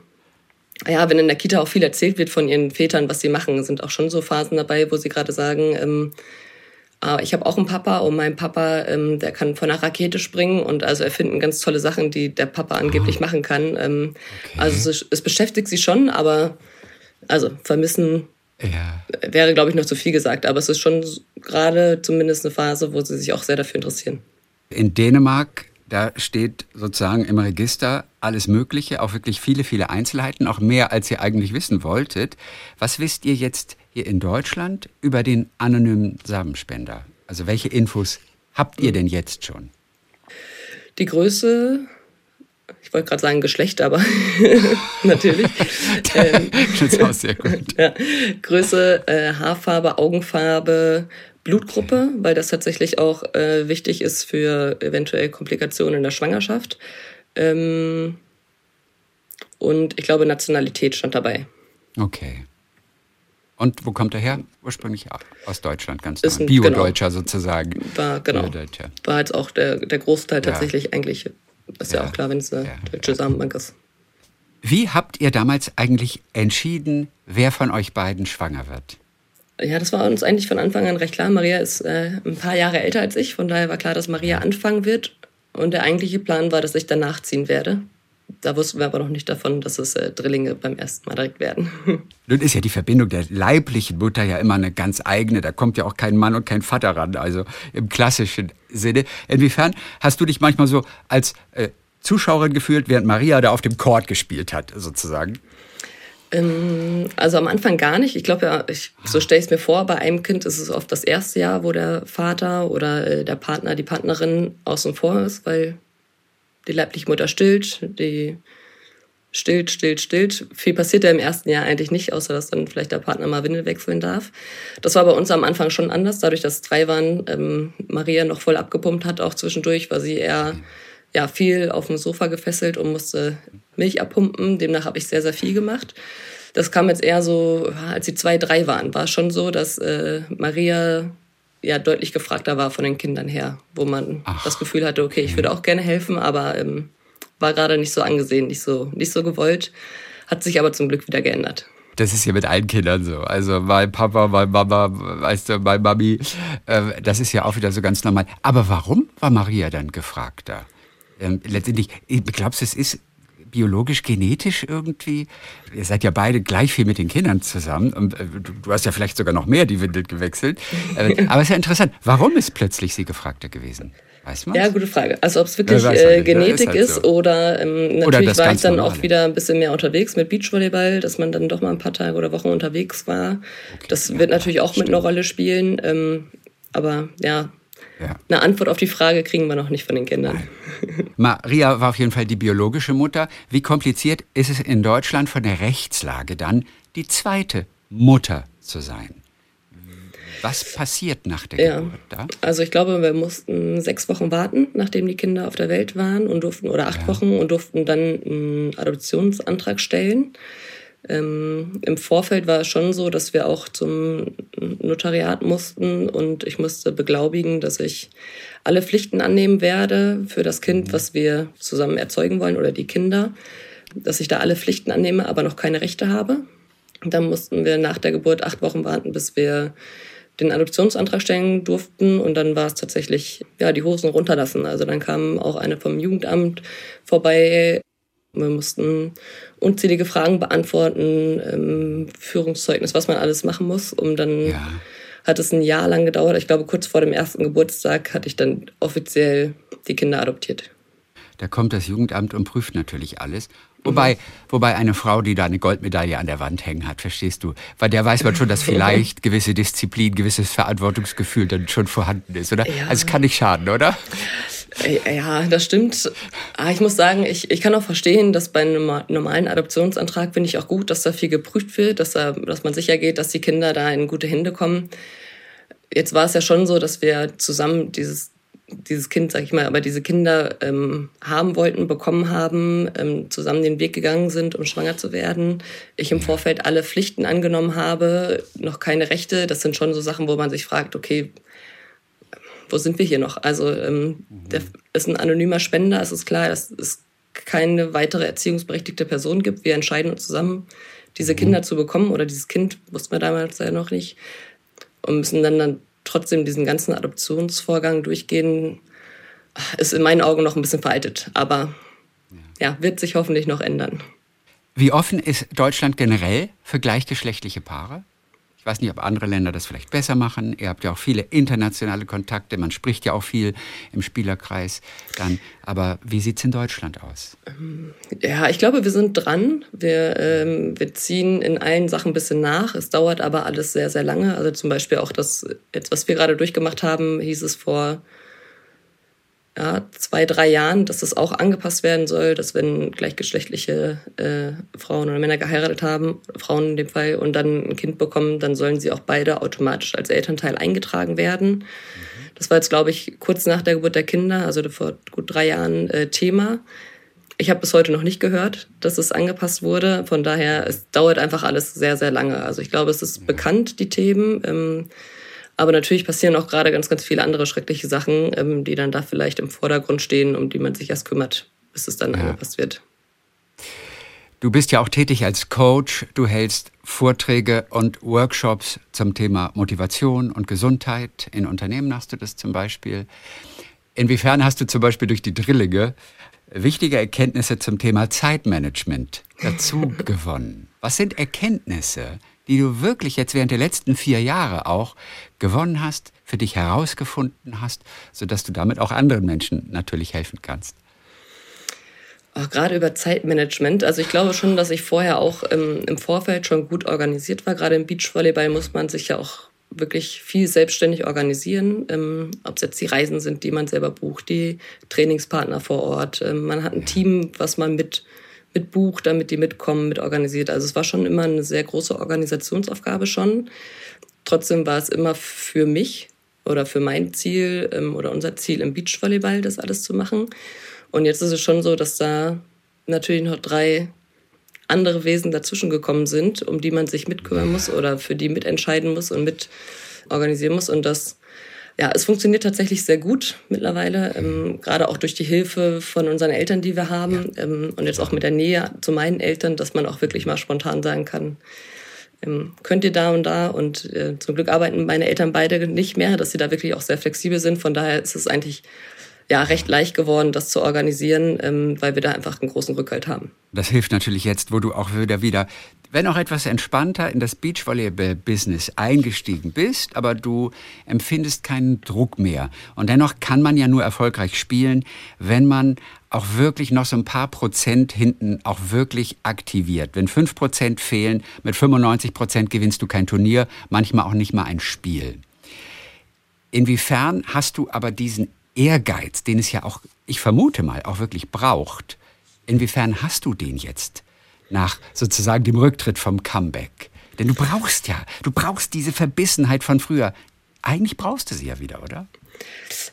ja, wenn in der Kita auch viel erzählt wird von ihren Vätern, was sie machen, sind auch schon so Phasen dabei, wo sie gerade sagen, ähm, ich habe auch einen Papa und mein Papa, ähm, der kann von einer Rakete springen und also erfinden ganz tolle Sachen, die der Papa angeblich oh. machen kann. Ähm, okay. Also es, es, beschäftigt sie schon, aber also vermissen ja. wäre, glaube ich, noch zu viel gesagt. Aber es ist schon gerade zumindest eine Phase, wo sie sich auch sehr dafür interessieren. In Dänemark da steht sozusagen im Register alles Mögliche, auch wirklich viele, viele Einzelheiten, auch mehr, als ihr eigentlich wissen wolltet. Was wisst ihr jetzt hier in Deutschland über den anonymen Samenspender? Also welche Infos habt ihr denn jetzt schon? Die Größe, ich wollte gerade sagen Geschlecht, aber [laughs] natürlich. [laughs] ähm, das ist auch sehr gut. [laughs] Ja, Größe, äh, Haarfarbe, Augenfarbe, Blutgruppe, weil das tatsächlich auch äh, wichtig ist für eventuell Komplikationen in der Schwangerschaft. Ähm, und ich glaube, Nationalität stand dabei. Okay. Und wo kommt er her? Ursprünglich aus Deutschland, ganz normal. Bio-Deutscher genau, sozusagen. War, genau. War jetzt auch der, der Großteil tatsächlich ja. eigentlich. Ist ja, ja, auch klar, wenn es eine ja. deutsche Samenbank ist. Wie habt ihr damals eigentlich entschieden, wer von euch beiden schwanger wird? ja, das war uns eigentlich von Anfang an recht klar. Maria ist äh, ein paar Jahre älter als ich, von daher war klar, dass Maria anfangen wird. Und der eigentliche Plan war, dass ich danach ziehen werde. Da wussten wir aber noch nicht davon, dass es äh, Drillinge beim ersten Mal direkt werden. [laughs] Nun ist ja die Verbindung der leiblichen Mutter ja immer eine ganz eigene. Da kommt ja auch kein Mann und kein Vater ran, also im klassischen Sinne. Inwiefern hast du dich manchmal so als äh, Zuschauerin gefühlt, während Maria da auf dem Chord gespielt hat, sozusagen? Ähm, also am Anfang gar nicht. Ich glaube ja, ich, so stelle ich es mir vor, bei einem Kind ist es oft das erste Jahr, wo der Vater oder äh, der Partner, die Partnerin außen vor ist, weil die leibliche Mutter stillt, die stillt, stillt, stillt. Viel passiert ja im ersten Jahr eigentlich nicht, außer dass dann vielleicht der Partner mal Windel wechseln darf. Das war bei uns am Anfang schon anders, dadurch, dass drei waren, ähm, Maria noch voll abgepumpt hat, auch zwischendurch, war sie eher ja, viel auf dem Sofa gefesselt und musste Milch abpumpen. Demnach habe ich sehr, sehr viel gemacht. Das kam jetzt eher so, als sie zwei, drei waren, war es schon so, dass äh, Maria ja deutlich gefragter war von den Kindern her, wo man Ach. das Gefühl hatte, okay, ich würde auch gerne helfen, aber ähm, war gerade nicht so angesehen, nicht so, nicht so gewollt. Hat sich aber zum Glück wieder geändert. Das ist ja mit allen Kindern so. Also mein Papa, meine Mama, weißt du, meine Mami, äh, das ist ja auch wieder so ganz normal. Aber warum war Maria dann gefragter? Ähm, letztendlich, glaubst du, es ist biologisch, genetisch irgendwie? Ihr seid ja beide gleich viel mit den Kindern zusammen. Und, äh, du, hast ja vielleicht sogar noch mehr die Windel gewechselt. Äh, [laughs] aber es ist ja interessant. Warum ist plötzlich sie gefragter gewesen? Weiß man? Ja, gute Frage. Also ob es wirklich ja, äh, Genetik ist, halt so. oder ähm, natürlich oder war ich dann normale. auch wieder ein bisschen mehr unterwegs mit Beachvolleyball, dass man dann doch mal ein paar Tage oder Wochen unterwegs war. Okay, das ja, wird natürlich auch stimmt. mit einer Rolle spielen. Ähm, aber ja, ja. eine Antwort auf die Frage kriegen wir noch nicht von den Kindern. Maria war auf jeden Fall die biologische Mutter. Wie kompliziert ist es in Deutschland von der Rechtslage dann, die zweite Mutter zu sein? Was passiert nach der ja. Geburt da? Also ich glaube, wir mussten sechs Wochen warten, nachdem die Kinder auf der Welt waren und durften, oder acht ja. Wochen und durften dann einen Adoptionsantrag stellen. Ähm, Im Vorfeld war es schon so, dass wir auch zum Notariat mussten und ich musste beglaubigen, dass ich alle Pflichten annehmen werde für das Kind, mhm. was wir zusammen erzeugen wollen oder die Kinder, dass ich da alle Pflichten annehme, aber noch keine Rechte habe. Dann mussten wir nach der Geburt acht Wochen warten, bis wir den Adoptionsantrag stellen durften und dann war es tatsächlich ja die Hosen runterlassen. Also dann kam auch eine vom Jugendamt vorbei. Wir mussten unzählige Fragen beantworten, ähm, Führungszeugnis, was man alles machen muss, um dann ja. hat es ein Jahr lang gedauert. Ich glaube, kurz vor dem ersten Geburtstag hatte ich dann offiziell die Kinder adoptiert. Da kommt das Jugendamt und prüft natürlich alles. Wobei, mhm. wobei eine Frau, die da eine Goldmedaille an der Wand hängen hat, verstehst du? Weil der weiß man schon, dass vielleicht [laughs] gewisse Disziplin, gewisses Verantwortungsgefühl dann schon vorhanden ist, oder? Ja. Also es kann nicht schaden, oder? Äh, ja, das stimmt. Aber ah, ich muss sagen, ich, ich kann auch verstehen, dass bei einem normalen Adoptionsantrag finde ich auch gut, dass da viel geprüft wird, dass, da, dass man sicher geht, dass die Kinder da in gute Hände kommen. Jetzt war es ja schon so, dass wir zusammen dieses dieses Kind, sag ich mal, aber diese Kinder ähm, haben wollten, bekommen haben, ähm, zusammen den Weg gegangen sind, um schwanger zu werden. Ich im Vorfeld alle Pflichten angenommen habe, noch keine Rechte. Das sind schon so Sachen, wo man sich fragt, okay, wo sind wir hier noch? Also ähm, mhm. der ist ein anonymer Spender, es ist klar, dass es keine weitere erziehungsberechtigte Person gibt. Wir entscheiden uns zusammen, diese mhm. Kinder zu bekommen oder dieses Kind, wussten wir damals ja noch nicht, und müssen dann, dann trotzdem diesen ganzen Adoptionsvorgang durchgehen, ist in meinen Augen noch ein bisschen veraltet. Aber ja, wird sich hoffentlich noch ändern. Wie offen ist Deutschland generell für gleichgeschlechtliche Paare? Weiß nicht, ob andere Länder das vielleicht besser machen. Ihr habt ja auch viele internationale Kontakte, man spricht ja auch viel im Spielerkreis dann. Aber wie sieht es in Deutschland aus? Ja, ich glaube, wir sind dran. Wir, ähm, wir ziehen in allen Sachen ein bisschen nach. Es dauert aber alles sehr, sehr lange. Also zum Beispiel auch das, jetzt, was wir gerade durchgemacht haben, hieß es vor ja, zwei, drei Jahren, dass das auch angepasst werden soll, dass wenn gleichgeschlechtliche äh, Frauen oder Männer geheiratet haben, Frauen in dem Fall, und dann ein Kind bekommen, dann sollen sie auch beide automatisch als Elternteil eingetragen werden. Mhm. Das war jetzt, glaube ich, kurz nach der Geburt der Kinder, also vor gut drei Jahren, äh, Thema. Ich habe bis heute noch nicht gehört, dass es angepasst wurde. Von daher, es dauert einfach alles sehr, sehr lange. Also ich glaube, es ist bekannt, die Themen. Ähm, aber natürlich passieren auch gerade ganz, ganz viele andere schreckliche Sachen, ähm, die dann da vielleicht im Vordergrund stehen, um die man sich erst kümmert, bis es dann ja. angepasst wird. Du bist ja auch tätig als Coach. Du hältst Vorträge und Workshops zum Thema Motivation und Gesundheit. In Unternehmen hast du das zum Beispiel. Inwiefern hast du zum Beispiel durch die Drillige wichtige Erkenntnisse zum Thema Zeitmanagement dazu [laughs] gewonnen? Was sind Erkenntnisse, die du wirklich jetzt während der letzten vier Jahre auch gewonnen hast, für dich herausgefunden hast, sodass du damit auch anderen Menschen natürlich helfen kannst? Auch gerade über Zeitmanagement. Also ich glaube schon, dass ich vorher auch ähm, im Vorfeld schon gut organisiert war. Gerade im Beachvolleyball muss man sich ja auch wirklich viel selbstständig organisieren. Ähm, Ob es jetzt die Reisen sind, die man selber bucht, die Trainingspartner vor Ort. Ähm, man hat ein Team, was man mit mit bucht, damit die mitkommen, mit organisiert. Also es war schon immer eine sehr große Organisationsaufgabe schon. Trotzdem war es immer für mich oder für mein Ziel ähm, oder unser Ziel im Beachvolleyball, das alles zu machen. Und jetzt ist es schon so, dass da natürlich noch drei andere Wesen dazwischen gekommen sind, um die man sich mitkümmern muss oder für die mitentscheiden muss und mit organisieren muss. Und das ja, es funktioniert tatsächlich sehr gut mittlerweile, ähm, gerade auch durch die Hilfe von unseren Eltern, die wir haben ähm, und jetzt auch mit der Nähe zu meinen Eltern, dass man auch wirklich mal spontan sagen kann, ähm, könnt ihr da und da? Und äh, zum Glück arbeiten meine Eltern beide nicht mehr, dass sie da wirklich auch sehr flexibel sind. Von daher ist es eigentlich ja recht leicht geworden, das zu organisieren, ähm, weil wir da einfach einen großen Rückhalt haben. Das hilft natürlich jetzt, wo du auch wieder wieder wenn auch etwas entspannter in das Beachvolleyball-Business eingestiegen bist, aber du empfindest keinen Druck mehr. Und dennoch kann man ja nur erfolgreich spielen, wenn man auch wirklich noch so ein paar Prozent hinten auch wirklich aktiviert. Wenn fünf Prozent fehlen, mit 95 Prozent gewinnst du kein Turnier, manchmal auch nicht mal ein Spiel. Inwiefern hast du aber diesen Ehrgeiz, den es ja auch, ich vermute mal, auch wirklich braucht, inwiefern hast du den jetzt nach sozusagen dem Rücktritt vom Comeback? Denn du brauchst ja, du brauchst diese Verbissenheit von früher. Eigentlich brauchst du sie ja wieder, oder?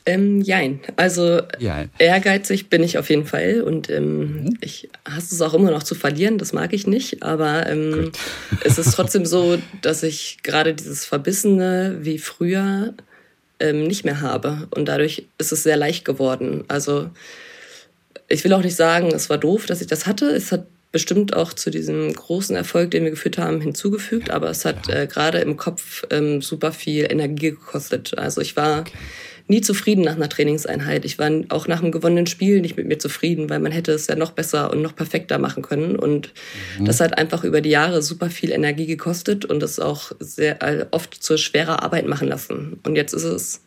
Ähm, jein. Also ja. ehrgeizig bin ich auf jeden Fall und ähm, mhm. ich hasse es auch immer noch zu verlieren, das mag ich nicht, aber ähm, es ist trotzdem so, dass ich gerade dieses Verbissene wie früher ähm, nicht mehr habe und dadurch ist es sehr leicht geworden. Also ich will auch nicht sagen, es war doof, dass ich das hatte. Es hat bestimmt auch zu diesem großen Erfolg, den wir geführt haben, hinzugefügt, aber es hat äh, gerade im Kopf ähm, super viel Energie gekostet. Also ich war okay nie zufrieden nach einer Trainingseinheit. Ich war auch nach einem gewonnenen Spiel nicht mit mir zufrieden, weil man hätte es ja noch besser und noch perfekter machen können. Und mhm. das hat einfach über die Jahre super viel Energie gekostet und das auch sehr äh, oft zur schwerer Arbeit machen lassen. Und jetzt ist es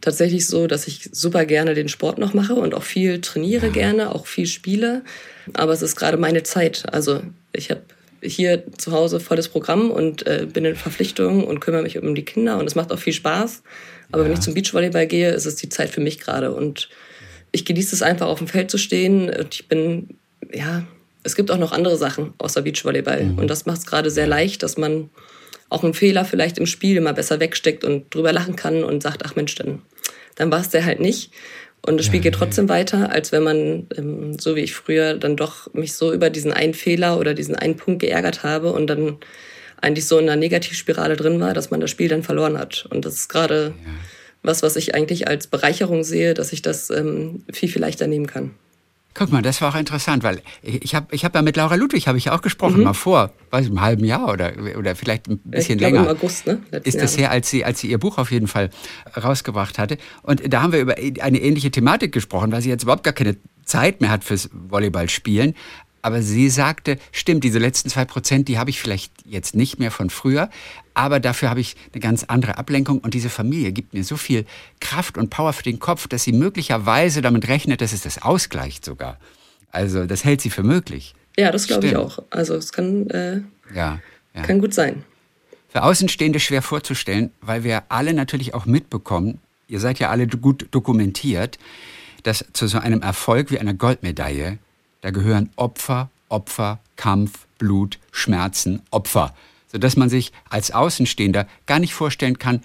tatsächlich so, dass ich super gerne den Sport noch mache und auch viel trainiere gerne, auch viel spiele. Aber es ist gerade meine Zeit. Also ich habe hier zu Hause volles Programm und äh, bin in Verpflichtungen und kümmere mich um die Kinder und es macht auch viel Spaß. Aber ja. wenn ich zum Beachvolleyball gehe, ist es die Zeit für mich gerade. Und ich genieße es einfach, auf dem Feld zu stehen. Und ich bin, ja, es gibt auch noch andere Sachen außer Beachvolleyball. Mhm. Und das macht es gerade sehr leicht, dass man auch einen Fehler vielleicht im Spiel immer besser wegsteckt und drüber lachen kann und sagt, ach Mensch, dann, dann war es der halt nicht. Und das Spiel geht trotzdem ja. weiter, als wenn man, ähm, so wie ich früher, dann doch mich so über diesen einen Fehler oder diesen einen Punkt geärgert habe und dann eigentlich so in einer Negativspirale drin war, dass man das Spiel dann verloren hat. Und das ist gerade ja. was, was ich eigentlich als Bereicherung sehe, dass ich das ähm, viel, viel leichter nehmen kann. Guck mal, das war auch interessant, weil ich habe ich hab ja mit Laura Ludwig habe ich auch gesprochen, mhm. mal vor, weiß ich, einem halben Jahr oder, oder vielleicht ein bisschen ich länger. Im August, ne? Letzten ist das her, als sie, als sie ihr Buch auf jeden Fall rausgebracht hatte. Und da haben wir über eine ähnliche Thematik gesprochen, weil sie jetzt überhaupt gar keine Zeit mehr hat fürs Volleyballspielen. Aber sie sagte, stimmt, diese letzten zwei Prozent, die habe ich vielleicht jetzt nicht mehr von früher, aber dafür habe ich eine ganz andere Ablenkung und diese Familie gibt mir so viel Kraft und Power für den Kopf, dass sie möglicherweise damit rechnet, dass es das ausgleicht sogar. Also das hält sie für möglich. Ja, das glaube ich auch. Also es kann, äh, ja, ja. kann gut sein. Für Außenstehende schwer vorzustellen, weil wir alle natürlich auch mitbekommen, ihr seid ja alle gut dokumentiert, dass zu so einem Erfolg wie einer Goldmedaille da gehören Opfer, Opfer, Kampf, Blut, Schmerzen, Opfer, sodass man sich als Außenstehender gar nicht vorstellen kann,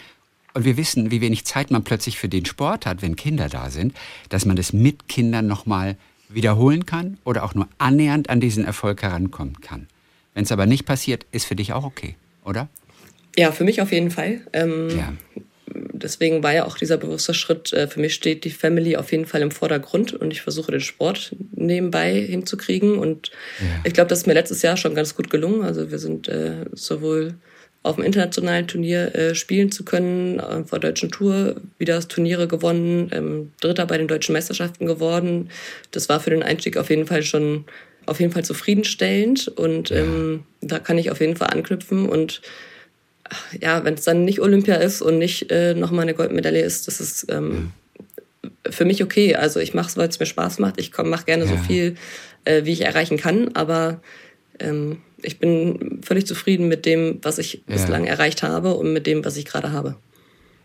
und wir wissen, wie wenig Zeit man plötzlich für den Sport hat, wenn Kinder da sind, dass man das mit Kindern nochmal wiederholen kann oder auch nur annähernd an diesen Erfolg herankommen kann. Wenn es aber nicht passiert, ist für dich auch okay, oder? Ja, für mich auf jeden Fall. Ähm, ja deswegen war ja auch dieser bewusste Schritt, äh, für mich steht die Family auf jeden Fall im Vordergrund und ich versuche den Sport nebenbei hinzukriegen. Und ja. ich glaube, das ist mir letztes Jahr schon ganz gut gelungen. Also wir sind äh, sowohl auf dem internationalen Turnier äh, spielen zu können, auf der deutschen Tour wieder das Turniere gewonnen, ähm, Dritter bei den deutschen Meisterschaften geworden. Das war für den Einstieg auf jeden Fall schon auf jeden Fall zufriedenstellend und ähm, da kann ich auf jeden Fall anknüpfen und ja, wenn es dann nicht Olympia ist und nicht äh, nochmal eine Goldmedaille ist, das ist ähm, ja. für mich okay. Also ich mache es, weil es mir Spaß macht. Ich mache gerne ja. so viel, äh, wie ich erreichen kann, aber ähm, ich bin völlig zufrieden mit dem, was ich ja. bislang erreicht habe und mit dem, was ich gerade habe.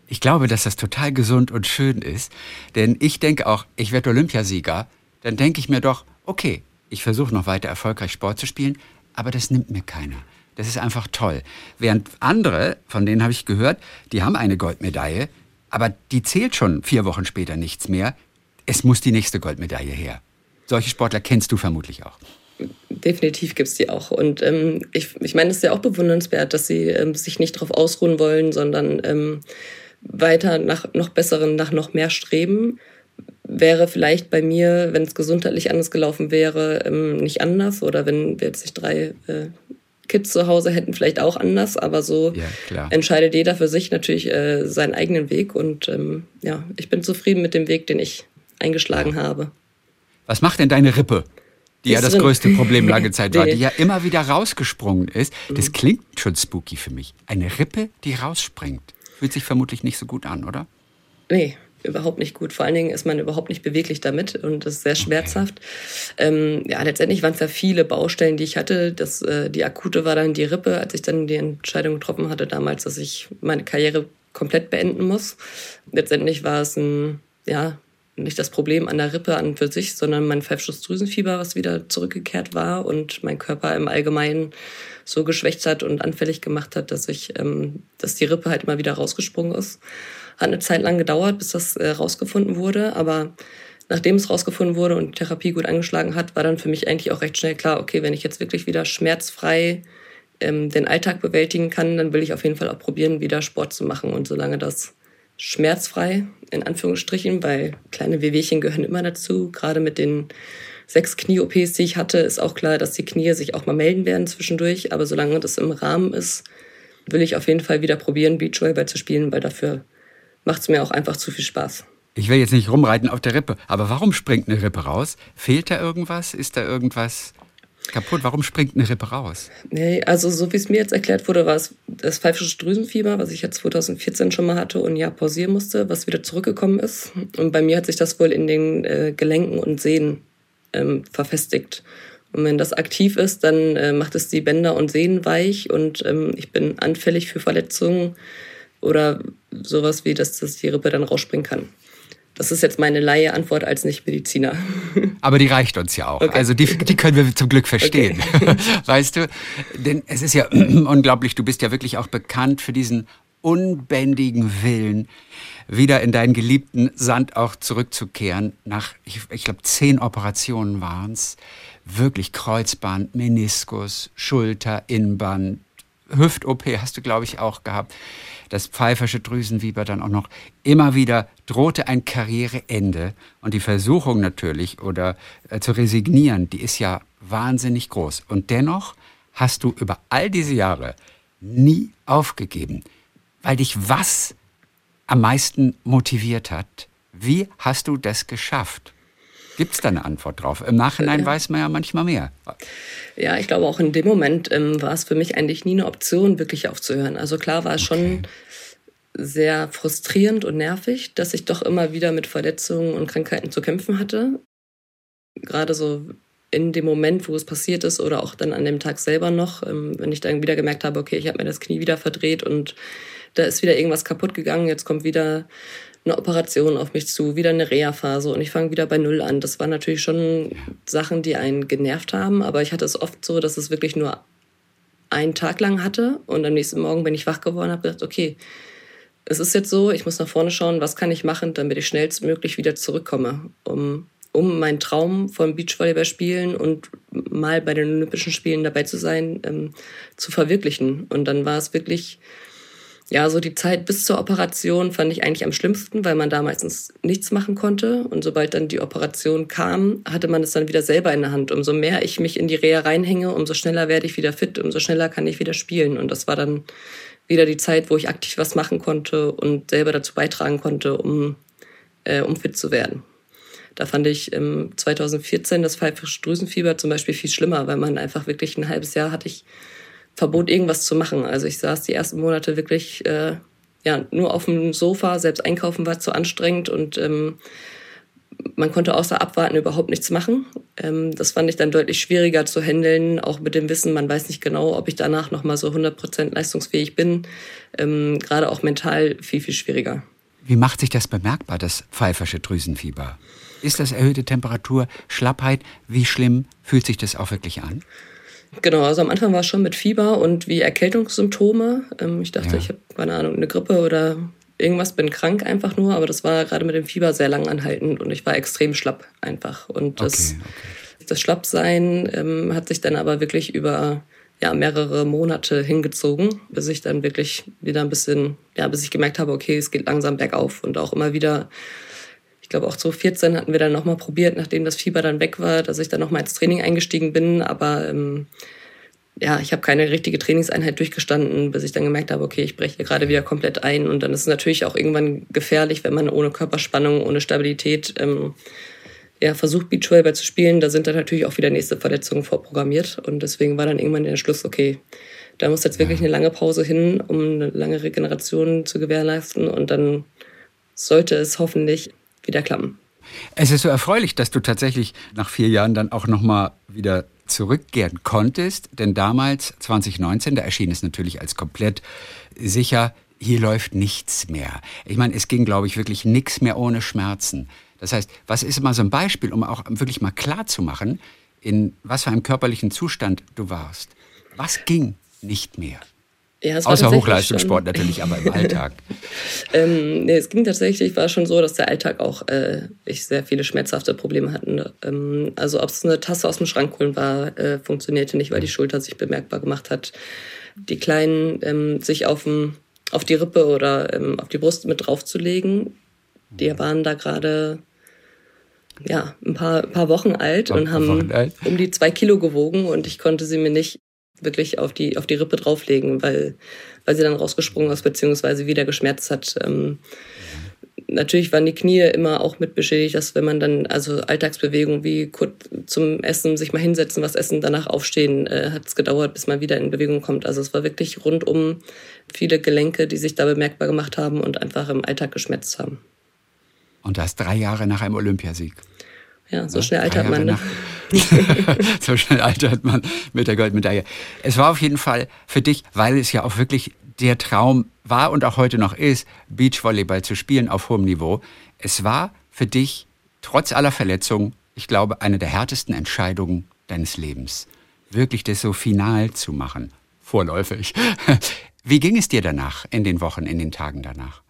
Ich glaube, dass das total gesund und schön ist, denn ich denke auch, ich werde Olympiasieger, dann denke ich mir doch, okay, ich versuche noch weiter erfolgreich Sport zu spielen, aber das nimmt mir keiner. Das ist einfach toll. Während andere, von denen habe ich gehört, die haben eine Goldmedaille, aber die zählt schon vier Wochen später nichts mehr. Es muss die nächste Goldmedaille her. Solche Sportler kennst du vermutlich auch. Definitiv gibt es die auch. Und ähm, ich, ich meine, es ist ja auch bewundernswert, dass sie ähm, sich nicht darauf ausruhen wollen, sondern ähm, weiter nach noch besseren, nach noch mehr streben. Wäre vielleicht bei mir, wenn es gesundheitlich anders gelaufen wäre, ähm, nicht anders. Oder wenn wir jetzt nicht drei äh, Kids zu Hause hätten vielleicht auch anders, aber so ja, entscheidet jeder für sich natürlich äh, seinen eigenen Weg und ähm, ja, ich bin zufrieden mit dem Weg, den ich eingeschlagen ja. habe. Was macht denn deine Rippe? Die, die ja das drin. größte Problem lange [laughs] Zeit war, die ja immer wieder rausgesprungen ist. Das mhm. klingt schon spooky für mich. Eine Rippe, die rausspringt. Fühlt sich vermutlich nicht so gut an, oder? Nee, überhaupt nicht gut. Vor allen Dingen ist man überhaupt nicht beweglich damit und das ist sehr schmerzhaft. Ähm, ja, letztendlich waren es ja viele Baustellen, die ich hatte. Das, äh, die akute war dann die Rippe, als ich dann die Entscheidung getroffen hatte damals, dass ich meine Karriere komplett beenden muss. Letztendlich war es ein, ja, nicht das Problem an der Rippe an für sich, sondern mein Pfeifschussdrüsenfieber, was wieder zurückgekehrt war und mein Körper im Allgemeinen so geschwächt hat und anfällig gemacht hat, dass ich, ähm, dass die Rippe halt immer wieder rausgesprungen ist. Hat eine Zeit lang gedauert, bis das äh, rausgefunden wurde, aber nachdem es rausgefunden wurde und die Therapie gut angeschlagen hat, war dann für mich eigentlich auch recht schnell klar, okay, wenn ich jetzt wirklich wieder schmerzfrei ähm, den Alltag bewältigen kann, dann will ich auf jeden Fall auch probieren, wieder Sport zu machen. Und solange das schmerzfrei, in Anführungsstrichen, weil kleine Wehwehchen gehören immer dazu, gerade mit den sechs Knie-OPs, die ich hatte, ist auch klar, dass die Knie sich auch mal melden werden zwischendurch. Aber solange das im Rahmen ist, will ich auf jeden Fall wieder probieren, Beachvolleyball zu spielen, weil dafür macht es mir auch einfach zu viel Spaß. Ich will jetzt nicht rumreiten auf der Rippe, aber warum springt eine Rippe raus? Fehlt da irgendwas? Ist da irgendwas kaputt? Warum springt eine Rippe raus? Nee, also so wie es mir jetzt erklärt wurde, war es das pfeifische Drüsenfieber, was ich ja 2014 schon mal hatte und Jahr pausieren musste, was wieder zurückgekommen ist. Und bei mir hat sich das wohl in den äh, Gelenken und Sehnen ähm, verfestigt. Und wenn das aktiv ist, dann äh, macht es die Bänder und Sehnen weich und ähm, ich bin anfällig für Verletzungen oder sowas wie, dass, dass die Rippe dann rausspringen kann. Das ist jetzt meine Laie-Antwort als Nicht-Mediziner. [laughs] Aber die reicht uns ja auch. Okay. Also die, die können wir zum Glück verstehen. Okay. [laughs] Weißt du? Denn es ist ja [clears throat] unglaublich, du bist ja wirklich auch bekannt für diesen unbändigen Willen, wieder in deinen geliebten Sand auch zurückzukehren. Nach, ich, ich glaube, zehn Operationen waren es. Wirklich Kreuzband, Meniskus, Schulter, Innenband, Hüft-OP hast du, glaube ich, auch gehabt das pfeifersche Drüsenfieber dann auch noch. Immer wieder drohte ein Karriereende und die Versuchung natürlich oder äh, zu resignieren, die ist ja wahnsinnig groß. Und dennoch hast du über all diese Jahre nie aufgegeben, weil dich was am meisten motiviert hat. Wie hast du das geschafft? Gibt es da eine Antwort drauf? Im Nachhinein ja. weiß man ja manchmal mehr. Ja, ich glaube auch in dem Moment ähm, war es für mich eigentlich nie eine Option, wirklich aufzuhören. Also klar war es okay. schon sehr frustrierend und nervig, dass ich doch immer wieder mit Verletzungen und Krankheiten zu kämpfen hatte. Gerade so in dem Moment, wo es passiert ist oder auch dann an dem Tag selber noch, ähm, wenn ich dann wieder gemerkt habe, okay, ich habe mir das Knie wieder verdreht und da ist wieder irgendwas kaputt gegangen, jetzt kommt wieder eine Operation auf mich zu, wieder eine Reha-Phase und ich fange wieder bei Null an. Das waren natürlich schon Sachen, die einen genervt haben, aber ich hatte es oft so, dass es wirklich nur einen Tag lang hatte und am nächsten Morgen bin ich wach geworden habe gedacht, okay, es ist jetzt so, ich muss nach vorne schauen, was kann ich machen, damit ich schnellstmöglich wieder zurückkomme, um, um meinen Traum vom Beachvolleyball spielen und mal bei den Olympischen Spielen dabei zu sein, ähm, zu verwirklichen. Und dann war es wirklich ja, so die Zeit bis zur Operation fand ich eigentlich am schlimmsten, weil man da meistens nichts machen konnte. Und sobald dann die Operation kam, hatte man es dann wieder selber in der Hand. Umso mehr ich mich in die Reha reinhänge, umso schneller werde ich wieder fit, umso schneller kann ich wieder spielen. Und das war dann wieder die Zeit, wo ich aktiv was machen konnte und selber dazu beitragen konnte, um, äh, um fit zu werden. Da fand ich ähm, 2014 das pfeifische Drüsenfieber zum Beispiel viel schlimmer, weil man einfach wirklich ein halbes Jahr hatte ich Verbot, irgendwas zu machen. Also ich saß die ersten Monate wirklich äh, ja, nur auf dem Sofa, selbst einkaufen war zu anstrengend und ähm, man konnte außer abwarten überhaupt nichts machen. Ähm, das fand ich dann deutlich schwieriger zu handeln, auch mit dem Wissen, man weiß nicht genau, ob ich danach nochmal so 100% leistungsfähig bin. Ähm, Gerade auch mental viel, viel schwieriger. Wie macht sich das bemerkbar, das pfeifersche Drüsenfieber? Ist das erhöhte Temperatur, Schlappheit? Wie schlimm fühlt sich das auch wirklich an? Genau, also am Anfang war es schon mit Fieber und wie Erkältungssymptome. Ähm, ich dachte, ja. ich habe, keine Ahnung, eine Grippe oder irgendwas, bin krank einfach nur, aber das war gerade mit dem Fieber sehr lang anhaltend und ich war extrem schlapp einfach. Und das, okay, okay. das Schlappsein ähm, hat sich dann aber wirklich über ja, mehrere Monate hingezogen, bis ich dann wirklich wieder ein bisschen, ja, bis ich gemerkt habe, okay, es geht langsam bergauf und auch immer wieder glaube auch 2014 hatten wir dann nochmal probiert, nachdem das Fieber dann weg war, dass ich dann nochmal ins Training eingestiegen bin. Aber ähm, ja, ich habe keine richtige Trainingseinheit durchgestanden, bis ich dann gemerkt habe, okay, ich breche hier gerade wieder komplett ein. Und dann ist es natürlich auch irgendwann gefährlich, wenn man ohne Körperspannung, ohne Stabilität ähm, ja, versucht, Beachvolleyball zu spielen. Da sind dann natürlich auch wieder nächste Verletzungen vorprogrammiert. Und deswegen war dann irgendwann der Schluss, okay, da muss jetzt wirklich eine lange Pause hin, um eine lange Regeneration zu gewährleisten. Und dann sollte es hoffentlich wieder klappen. Es ist so erfreulich, dass du tatsächlich nach vier Jahren dann auch nochmal wieder zurückkehren konntest, denn damals, 2019, da erschien es natürlich als komplett sicher, hier läuft nichts mehr. Ich meine, es ging, glaube ich, wirklich nichts mehr ohne Schmerzen. Das heißt, was ist immer so ein Beispiel, um auch wirklich mal klar zu machen, in was für einem körperlichen Zustand du warst? Was ging nicht mehr? Ja, Außer Hochleistungssport schon. natürlich, aber im Alltag. [laughs] ähm, nee, es ging tatsächlich, war schon so, dass der Alltag auch, äh, ich sehr viele schmerzhafte Probleme hatte. Ähm, also ob es eine Tasse aus dem Schrank holen war, äh, funktionierte nicht, weil die Schulter sich bemerkbar gemacht hat. Die Kleinen ähm, sich auf, auf die Rippe oder ähm, auf die Brust mit draufzulegen, die waren da gerade ja, ein paar, paar Wochen alt und haben alt. um die zwei Kilo gewogen und ich konnte sie mir nicht wirklich auf die, auf die Rippe drauflegen, weil, weil sie dann rausgesprungen ist, beziehungsweise wieder geschmerzt hat. Ähm, natürlich waren die Knie immer auch mit beschädigt, dass wenn man dann, also Alltagsbewegungen wie kurz zum Essen, sich mal hinsetzen, was essen, danach aufstehen, äh, hat es gedauert, bis man wieder in Bewegung kommt. Also es war wirklich rundum viele Gelenke, die sich da bemerkbar gemacht haben und einfach im Alltag geschmerzt haben. Und das drei Jahre nach einem Olympiasieg. Ja, so schnell altert man. Ne? [laughs] so schnell altert man mit der Goldmedaille. Es war auf jeden Fall für dich, weil es ja auch wirklich der Traum war und auch heute noch ist, Beachvolleyball zu spielen auf hohem Niveau. Es war für dich trotz aller Verletzungen, ich glaube, eine der härtesten Entscheidungen deines Lebens. Wirklich das so final zu machen. Vorläufig. [laughs] Wie ging es dir danach, in den Wochen, in den Tagen danach?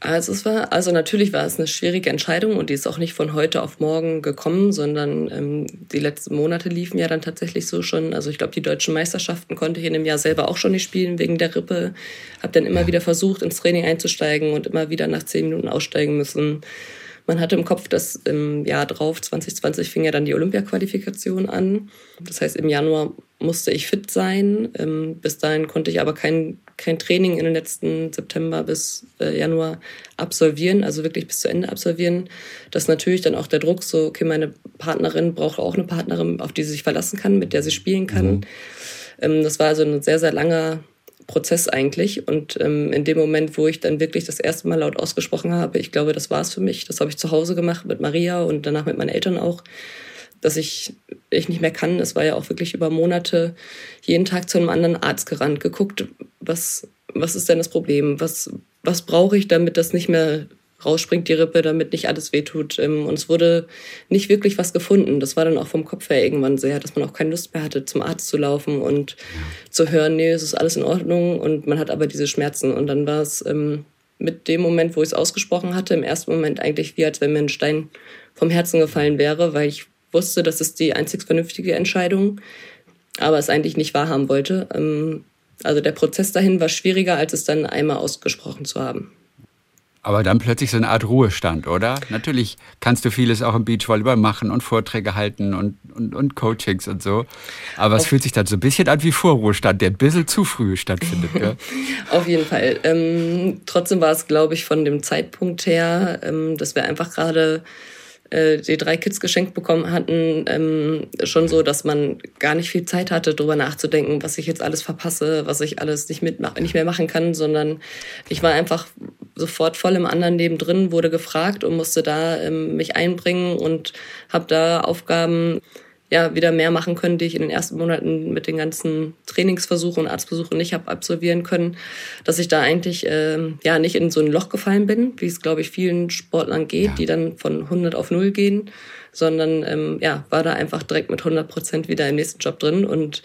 Also es war, also natürlich war es eine schwierige Entscheidung und die ist auch nicht von heute auf morgen gekommen, sondern ähm, die letzten Monate liefen ja dann tatsächlich so schon. Also ich glaube, die deutschen Meisterschaften konnte ich in dem Jahr selber auch schon nicht spielen wegen der Rippe. Habe dann immer wieder versucht, ins Training einzusteigen und immer wieder nach zehn Minuten aussteigen müssen. Man hatte im Kopf, dass im Jahr drauf, 2020, fing ja dann die Olympia-Qualifikation an. Das heißt, im Januar musste ich fit sein. Ähm, bis dahin konnte ich aber kein, kein Training in den letzten September bis äh, Januar absolvieren, also wirklich bis zu Ende absolvieren. Das ist natürlich dann auch der Druck, so, okay, meine Partnerin braucht auch eine Partnerin, auf die sie sich verlassen kann, mit der sie spielen kann. Mhm. Ähm, das war also ein sehr, sehr langer Prozess eigentlich. Und ähm, in dem Moment, wo ich dann wirklich das erste Mal laut ausgesprochen habe, ich glaube, das war es für mich. Das habe ich zu Hause gemacht mit Maria und danach mit meinen Eltern auch, dass ich, ich nicht mehr kann. Es war ja auch wirklich über Monate jeden Tag zu einem anderen Arzt gerannt, geguckt, was, was ist denn das Problem? Was, was brauche ich, damit das nicht mehr rausspringt die Rippe, damit nicht alles wehtut. Ähm, und es wurde nicht wirklich was gefunden. Das war dann auch vom Kopf her irgendwann sehr, dass man auch keine Lust mehr hatte, zum Arzt zu laufen und zu hören, nee, es ist alles in Ordnung. Und man hat aber diese Schmerzen. Und dann war es ähm, mit dem Moment, wo ich es ausgesprochen hatte, im ersten Moment eigentlich wie, als wenn mir ein Stein vom Herzen gefallen wäre, weil ich wusste, das ist die einzig vernünftige Entscheidung, aber es eigentlich nicht wahrhaben wollte. Ähm, also der Prozess dahin war schwieriger, als es dann einmal ausgesprochen zu haben. Aber dann plötzlich so eine Art Ruhestand, oder? Natürlich kannst du vieles auch im Beachvolleyball machen und Vorträge halten und, und, und Coachings und so. Aber es fühlt sich dann so ein bisschen an wie Vorruhestand, der ein bisschen zu früh stattfindet. Gell? [laughs] Auf jeden Fall. Ähm, trotzdem war es, glaube ich, von dem Zeitpunkt her, ähm, dass wir einfach gerade äh, die drei Kids geschenkt bekommen hatten, ähm, schon so, dass man gar nicht viel Zeit hatte, darüber nachzudenken, was ich jetzt alles verpasse, was ich alles nicht, mit, nicht mehr machen kann, sondern ich war einfach sofort voll im anderen Leben drin, wurde gefragt und musste da ähm, mich einbringen und habe da Aufgaben ja wieder mehr machen können, die ich in den ersten Monaten mit den ganzen Trainingsversuchen und Arztbesuchen nicht habe absolvieren können, dass ich da eigentlich ähm, ja nicht in so ein Loch gefallen bin, wie es glaube ich vielen Sportlern geht, ja. die dann von 100 auf 0 gehen, sondern ähm, ja war da einfach direkt mit 100 Prozent wieder im nächsten Job drin und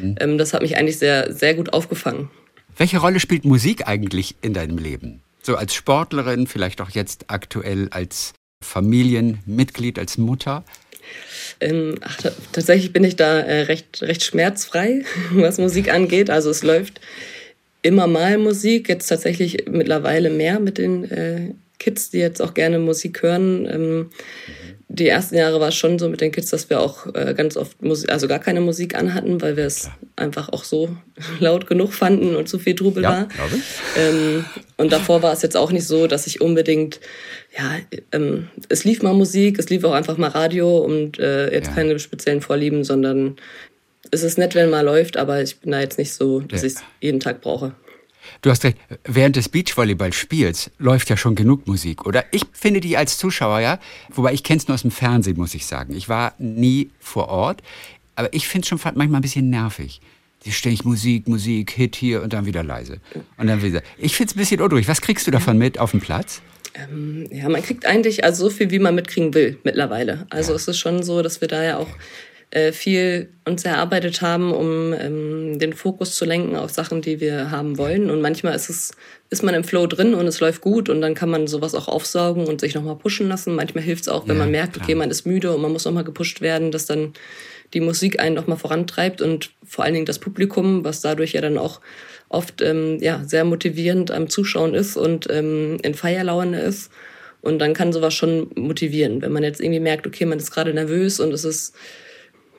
mhm. ähm, das hat mich eigentlich sehr sehr gut aufgefangen. Welche Rolle spielt Musik eigentlich in deinem Leben? So als Sportlerin, vielleicht auch jetzt aktuell als Familienmitglied, als Mutter? Ähm, ach, tatsächlich bin ich da äh, recht, recht schmerzfrei, [laughs] was Musik angeht. Also es läuft immer mal Musik, jetzt tatsächlich mittlerweile mehr mit den äh, Kids, die jetzt auch gerne Musik hören. Ähm, die ersten Jahre war es schon so mit den Kids, dass wir auch äh, ganz oft Musik, also gar keine Musik anhatten, weil wir es einfach auch so [laughs] laut genug fanden und zu viel Trubel ja, war. Ähm, und davor war es jetzt auch nicht so, dass ich unbedingt, ja, ähm, es lief mal Musik, es lief auch einfach mal Radio und äh, jetzt ja. keine speziellen Vorlieben, sondern es ist nett, wenn mal läuft, aber ich bin da jetzt nicht so, dass ja. ich es jeden Tag brauche. Du hast recht, während des Beachvolleyballspiels läuft ja schon genug Musik, oder? Ich finde die als Zuschauer, ja, wobei ich kenne es nur aus dem Fernsehen, muss ich sagen. Ich war nie vor Ort, aber ich finde es schon manchmal ein bisschen nervig. ständig Musik, Musik, Hit hier und dann wieder leise. Und dann wieder. Ich finde es ein bisschen unruhig. Was kriegst du davon mit auf dem Platz? Ähm, ja, man kriegt eigentlich also so viel, wie man mitkriegen will mittlerweile. Also ja. es ist schon so, dass wir da ja auch viel uns erarbeitet haben, um ähm, den Fokus zu lenken auf Sachen, die wir haben wollen. Und manchmal ist es, ist man im Flow drin und es läuft gut und dann kann man sowas auch aufsaugen und sich nochmal pushen lassen. Manchmal hilft es auch, wenn ja, man merkt, klar. okay, man ist müde und man muss nochmal gepusht werden, dass dann die Musik einen nochmal vorantreibt und vor allen Dingen das Publikum, was dadurch ja dann auch oft ähm, ja, sehr motivierend am Zuschauen ist und ähm, in Feierlaune ist. Und dann kann sowas schon motivieren. Wenn man jetzt irgendwie merkt, okay, man ist gerade nervös und es ist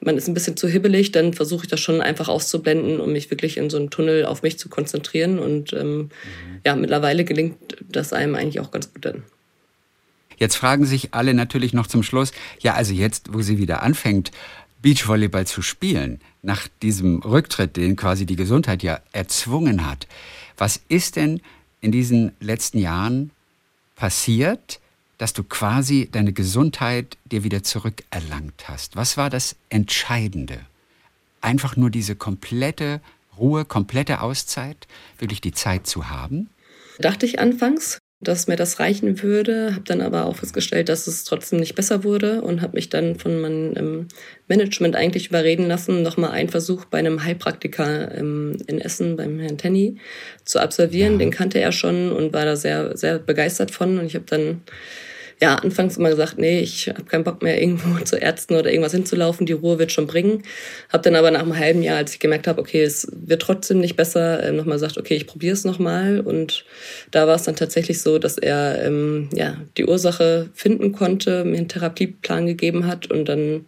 man ist ein bisschen zu hibbelig, dann versuche ich das schon einfach auszublenden, um mich wirklich in so einen Tunnel auf mich zu konzentrieren. Und ähm, mhm. ja, mittlerweile gelingt das einem eigentlich auch ganz gut dann. Jetzt fragen sich alle natürlich noch zum Schluss, ja, also jetzt, wo sie wieder anfängt, Beachvolleyball zu spielen, nach diesem Rücktritt, den quasi die Gesundheit ja erzwungen hat, was ist denn in diesen letzten Jahren passiert, dass du quasi deine Gesundheit dir wieder zurückerlangt hast. Was war das Entscheidende? Einfach nur diese komplette Ruhe, komplette Auszeit, wirklich die Zeit zu haben? Dachte ich anfangs, dass mir das reichen würde, habe dann aber auch festgestellt, dass es trotzdem nicht besser wurde und habe mich dann von meinem ähm, Management eigentlich überreden lassen, nochmal einen Versuch bei einem Heilpraktiker ähm, in Essen beim Herrn Tenny zu absolvieren. Ja. Den kannte er schon und war da sehr, sehr begeistert von und ich habe dann ja, anfangs immer gesagt, nee, ich habe keinen Bock mehr irgendwo [laughs] zu Ärzten oder irgendwas hinzulaufen, die Ruhe wird schon bringen. Habe dann aber nach einem halben Jahr, als ich gemerkt habe, okay, es wird trotzdem nicht besser, äh, nochmal gesagt, okay, ich probiere es nochmal. Und da war es dann tatsächlich so, dass er ähm, ja, die Ursache finden konnte, mir einen Therapieplan gegeben hat und dann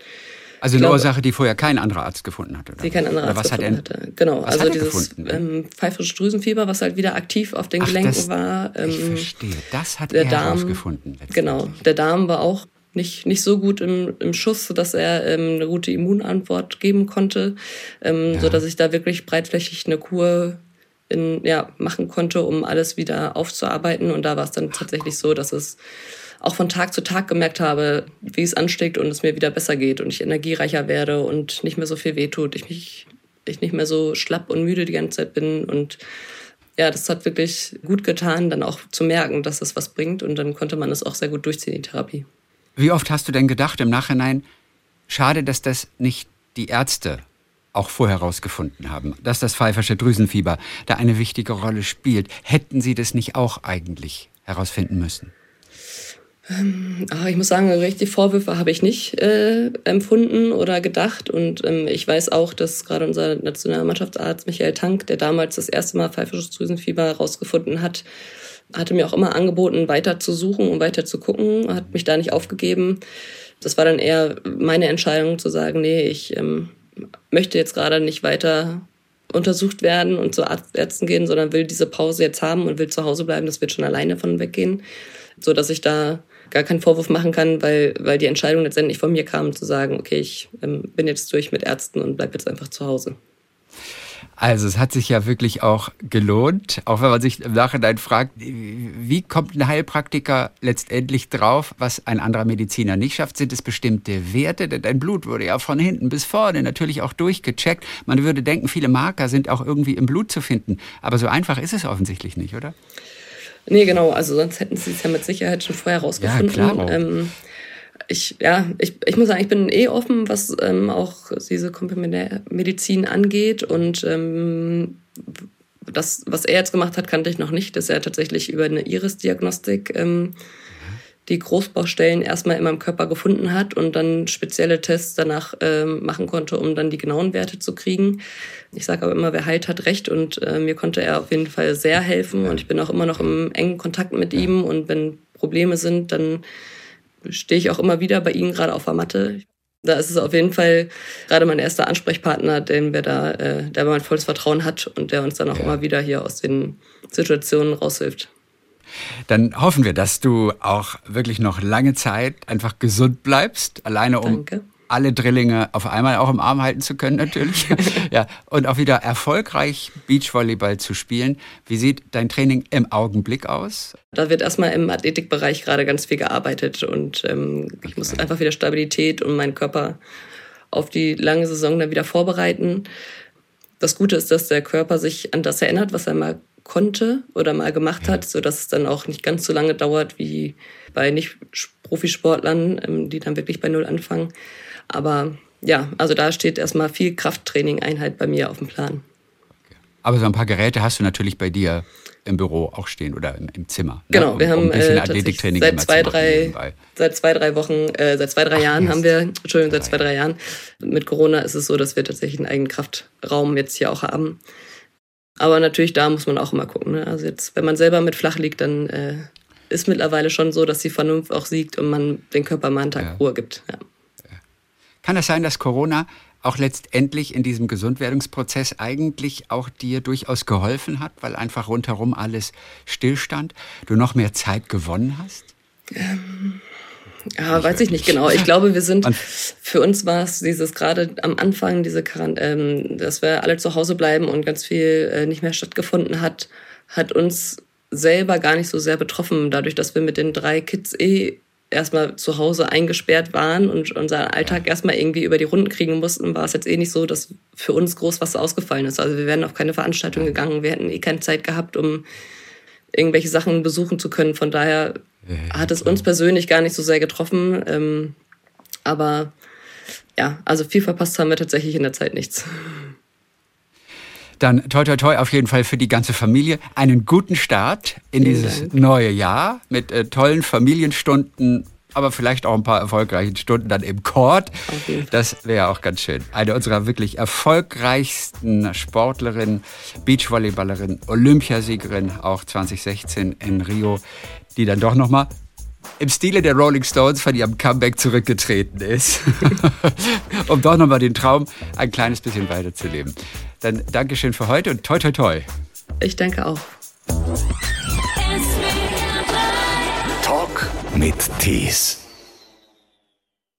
also eine glaube, Ursache, die vorher kein anderer Arzt gefunden hat, oder? Die kein anderer Arzt was gefunden hat er, hatte. Genau, was also dieses ähm, pfeifrische Drüsenfieber, was halt wieder aktiv auf den Ach, Gelenken das, war. Ähm, ich verstehe, das hat der er Darm, herausgefunden. Genau, der Darm war auch nicht, nicht so gut im, im Schuss, dass er ähm, eine gute Immunantwort geben konnte, ähm, ja. so ich da wirklich breitflächig eine Kur in, ja, machen konnte, um alles wieder aufzuarbeiten. Und da war es dann tatsächlich so, dass es auch von Tag zu Tag gemerkt habe, wie es ansteckt und es mir wieder besser geht und ich energiereicher werde und nicht mehr so viel wehtut, ich mich ich nicht mehr so schlapp und müde die ganze Zeit bin und ja, das hat wirklich gut getan, dann auch zu merken, dass es was bringt und dann konnte man es auch sehr gut durchziehen, die Therapie. Wie oft hast du denn gedacht im Nachhinein, schade, dass das nicht die Ärzte auch vorher herausgefunden haben, dass das pfeifersche Drüsenfieber da eine wichtige Rolle spielt. Hätten sie das nicht auch eigentlich herausfinden müssen? Ähm, ach, ich muss sagen, richtig Vorwürfe habe ich nicht äh, empfunden oder gedacht. Und ähm, ich weiß auch, dass gerade unser nationaler Mannschaftsarzt Michael Tank, der damals das erste Mal pfeifisches Drüsenfieber herausgefunden hat, hatte mir auch immer angeboten, weiter zu suchen und weiter zu gucken, hat mich da nicht aufgegeben. Das war dann eher meine Entscheidung zu sagen, nee, ich ähm, möchte jetzt gerade nicht weiter untersucht werden und zu Ärzten gehen, sondern will diese Pause jetzt haben und will zu Hause bleiben. Das wird schon alleine von weggehen, so dass ich da gar keinen Vorwurf machen kann, weil, weil die Entscheidung letztendlich von mir kam, zu sagen, okay, ich ähm, bin jetzt durch mit Ärzten und bleib jetzt einfach zu Hause. Also es hat sich ja wirklich auch gelohnt, auch wenn man sich im Nachhinein fragt, wie kommt ein Heilpraktiker letztendlich drauf, was ein anderer Mediziner nicht schafft, sind es bestimmte Werte, denn dein Blut wurde ja von hinten bis vorne natürlich auch durchgecheckt. Man würde denken, viele Marker sind auch irgendwie im Blut zu finden, aber so einfach ist es offensichtlich nicht, oder? Nee, genau, also sonst hätten sie es ja mit Sicherheit schon vorher rausgefunden. Ja, klar. Ähm, ich, ja, ich, ich muss sagen, ich bin eh offen, was ähm, auch diese Komplementärmedizin angeht. Und ähm, das, was er jetzt gemacht hat, kannte ich noch nicht, dass er tatsächlich über eine Iris-Diagnostik ähm, die Großbaustellen erstmal in meinem Körper gefunden hat und dann spezielle Tests danach ähm, machen konnte, um dann die genauen Werte zu kriegen. Ich sage aber immer, wer heilt, hat recht und äh, mir konnte er auf jeden Fall sehr helfen und ich bin auch immer noch im engen Kontakt mit ihm und wenn Probleme sind, dann stehe ich auch immer wieder bei ihm gerade auf der Matte. Da ist es auf jeden Fall gerade mein erster Ansprechpartner, den wir da, äh, der mein volles Vertrauen hat und der uns dann auch immer wieder hier aus den Situationen raushilft. Dann hoffen wir, dass du auch wirklich noch lange Zeit einfach gesund bleibst, alleine um Danke. alle Drillinge auf einmal auch im Arm halten zu können natürlich. [laughs] ja, und auch wieder erfolgreich Beachvolleyball zu spielen. Wie sieht dein Training im Augenblick aus? Da wird erstmal im Athletikbereich gerade ganz viel gearbeitet und ähm, ich okay. muss einfach wieder Stabilität und meinen Körper auf die lange Saison dann wieder vorbereiten das Gute ist, dass der Körper sich an das erinnert, was er mal konnte oder mal gemacht hat, sodass es dann auch nicht ganz so lange dauert wie bei Nicht-Profisportlern, ähm, die dann wirklich bei Null anfangen. Aber ja, also da steht erstmal viel Krafttraining-Einheit bei mir auf dem Plan. Aber so ein paar Geräte hast du natürlich bei dir im Büro auch stehen oder im, im Zimmer. Ne? Genau, wir um, haben um äh, Athletiktraining seit zwei, drei, seit zwei, drei Wochen, äh, seit zwei, drei Ach, Jahren haben wir, Entschuldigung, seit zwei, drei Jahren. Mit Corona ist es so, dass wir tatsächlich einen eigenen Kraftraum jetzt hier auch haben. Aber natürlich, da muss man auch immer gucken. Ne? Also jetzt, wenn man selber mit flach liegt, dann äh, ist mittlerweile schon so, dass die Vernunft auch siegt und man den Körper mal einen Tag ja. Ruhe gibt. Ja. Kann es sein, dass Corona auch letztendlich in diesem Gesundwerdungsprozess eigentlich auch dir durchaus geholfen hat, weil einfach rundherum alles stillstand, du noch mehr Zeit gewonnen hast? Ähm, ja, weiß ich nicht genau. Ich glaube, wir sind, für uns war es dieses gerade am Anfang, diese Quarant ähm, dass wir alle zu Hause bleiben und ganz viel äh, nicht mehr stattgefunden hat, hat uns selber gar nicht so sehr betroffen, dadurch, dass wir mit den drei Kids eh erstmal zu Hause eingesperrt waren und unseren Alltag erstmal irgendwie über die Runden kriegen mussten, war es jetzt eh nicht so, dass für uns groß was ausgefallen ist. Also wir wären auf keine Veranstaltung gegangen, wir hätten eh keine Zeit gehabt, um irgendwelche Sachen besuchen zu können. Von daher hat es uns persönlich gar nicht so sehr getroffen. Ähm, aber ja, also viel verpasst haben wir tatsächlich in der Zeit nichts. Dann toi toi toi auf jeden Fall für die ganze Familie. Einen guten Start in Vielen dieses Dank. neue Jahr mit äh, tollen Familienstunden, aber vielleicht auch ein paar erfolgreichen Stunden dann im Court. Das wäre auch ganz schön. Eine unserer wirklich erfolgreichsten Sportlerinnen, Beachvolleyballerin, Olympiasiegerin, auch 2016 in Rio, die dann doch nochmal im Stile der Rolling Stones von ihrem Comeback zurückgetreten ist, [laughs] um doch nochmal den Traum ein kleines bisschen weiterzuleben. Dann Dankeschön für heute und toi toi toi. Ich danke auch. Talk mit Tees.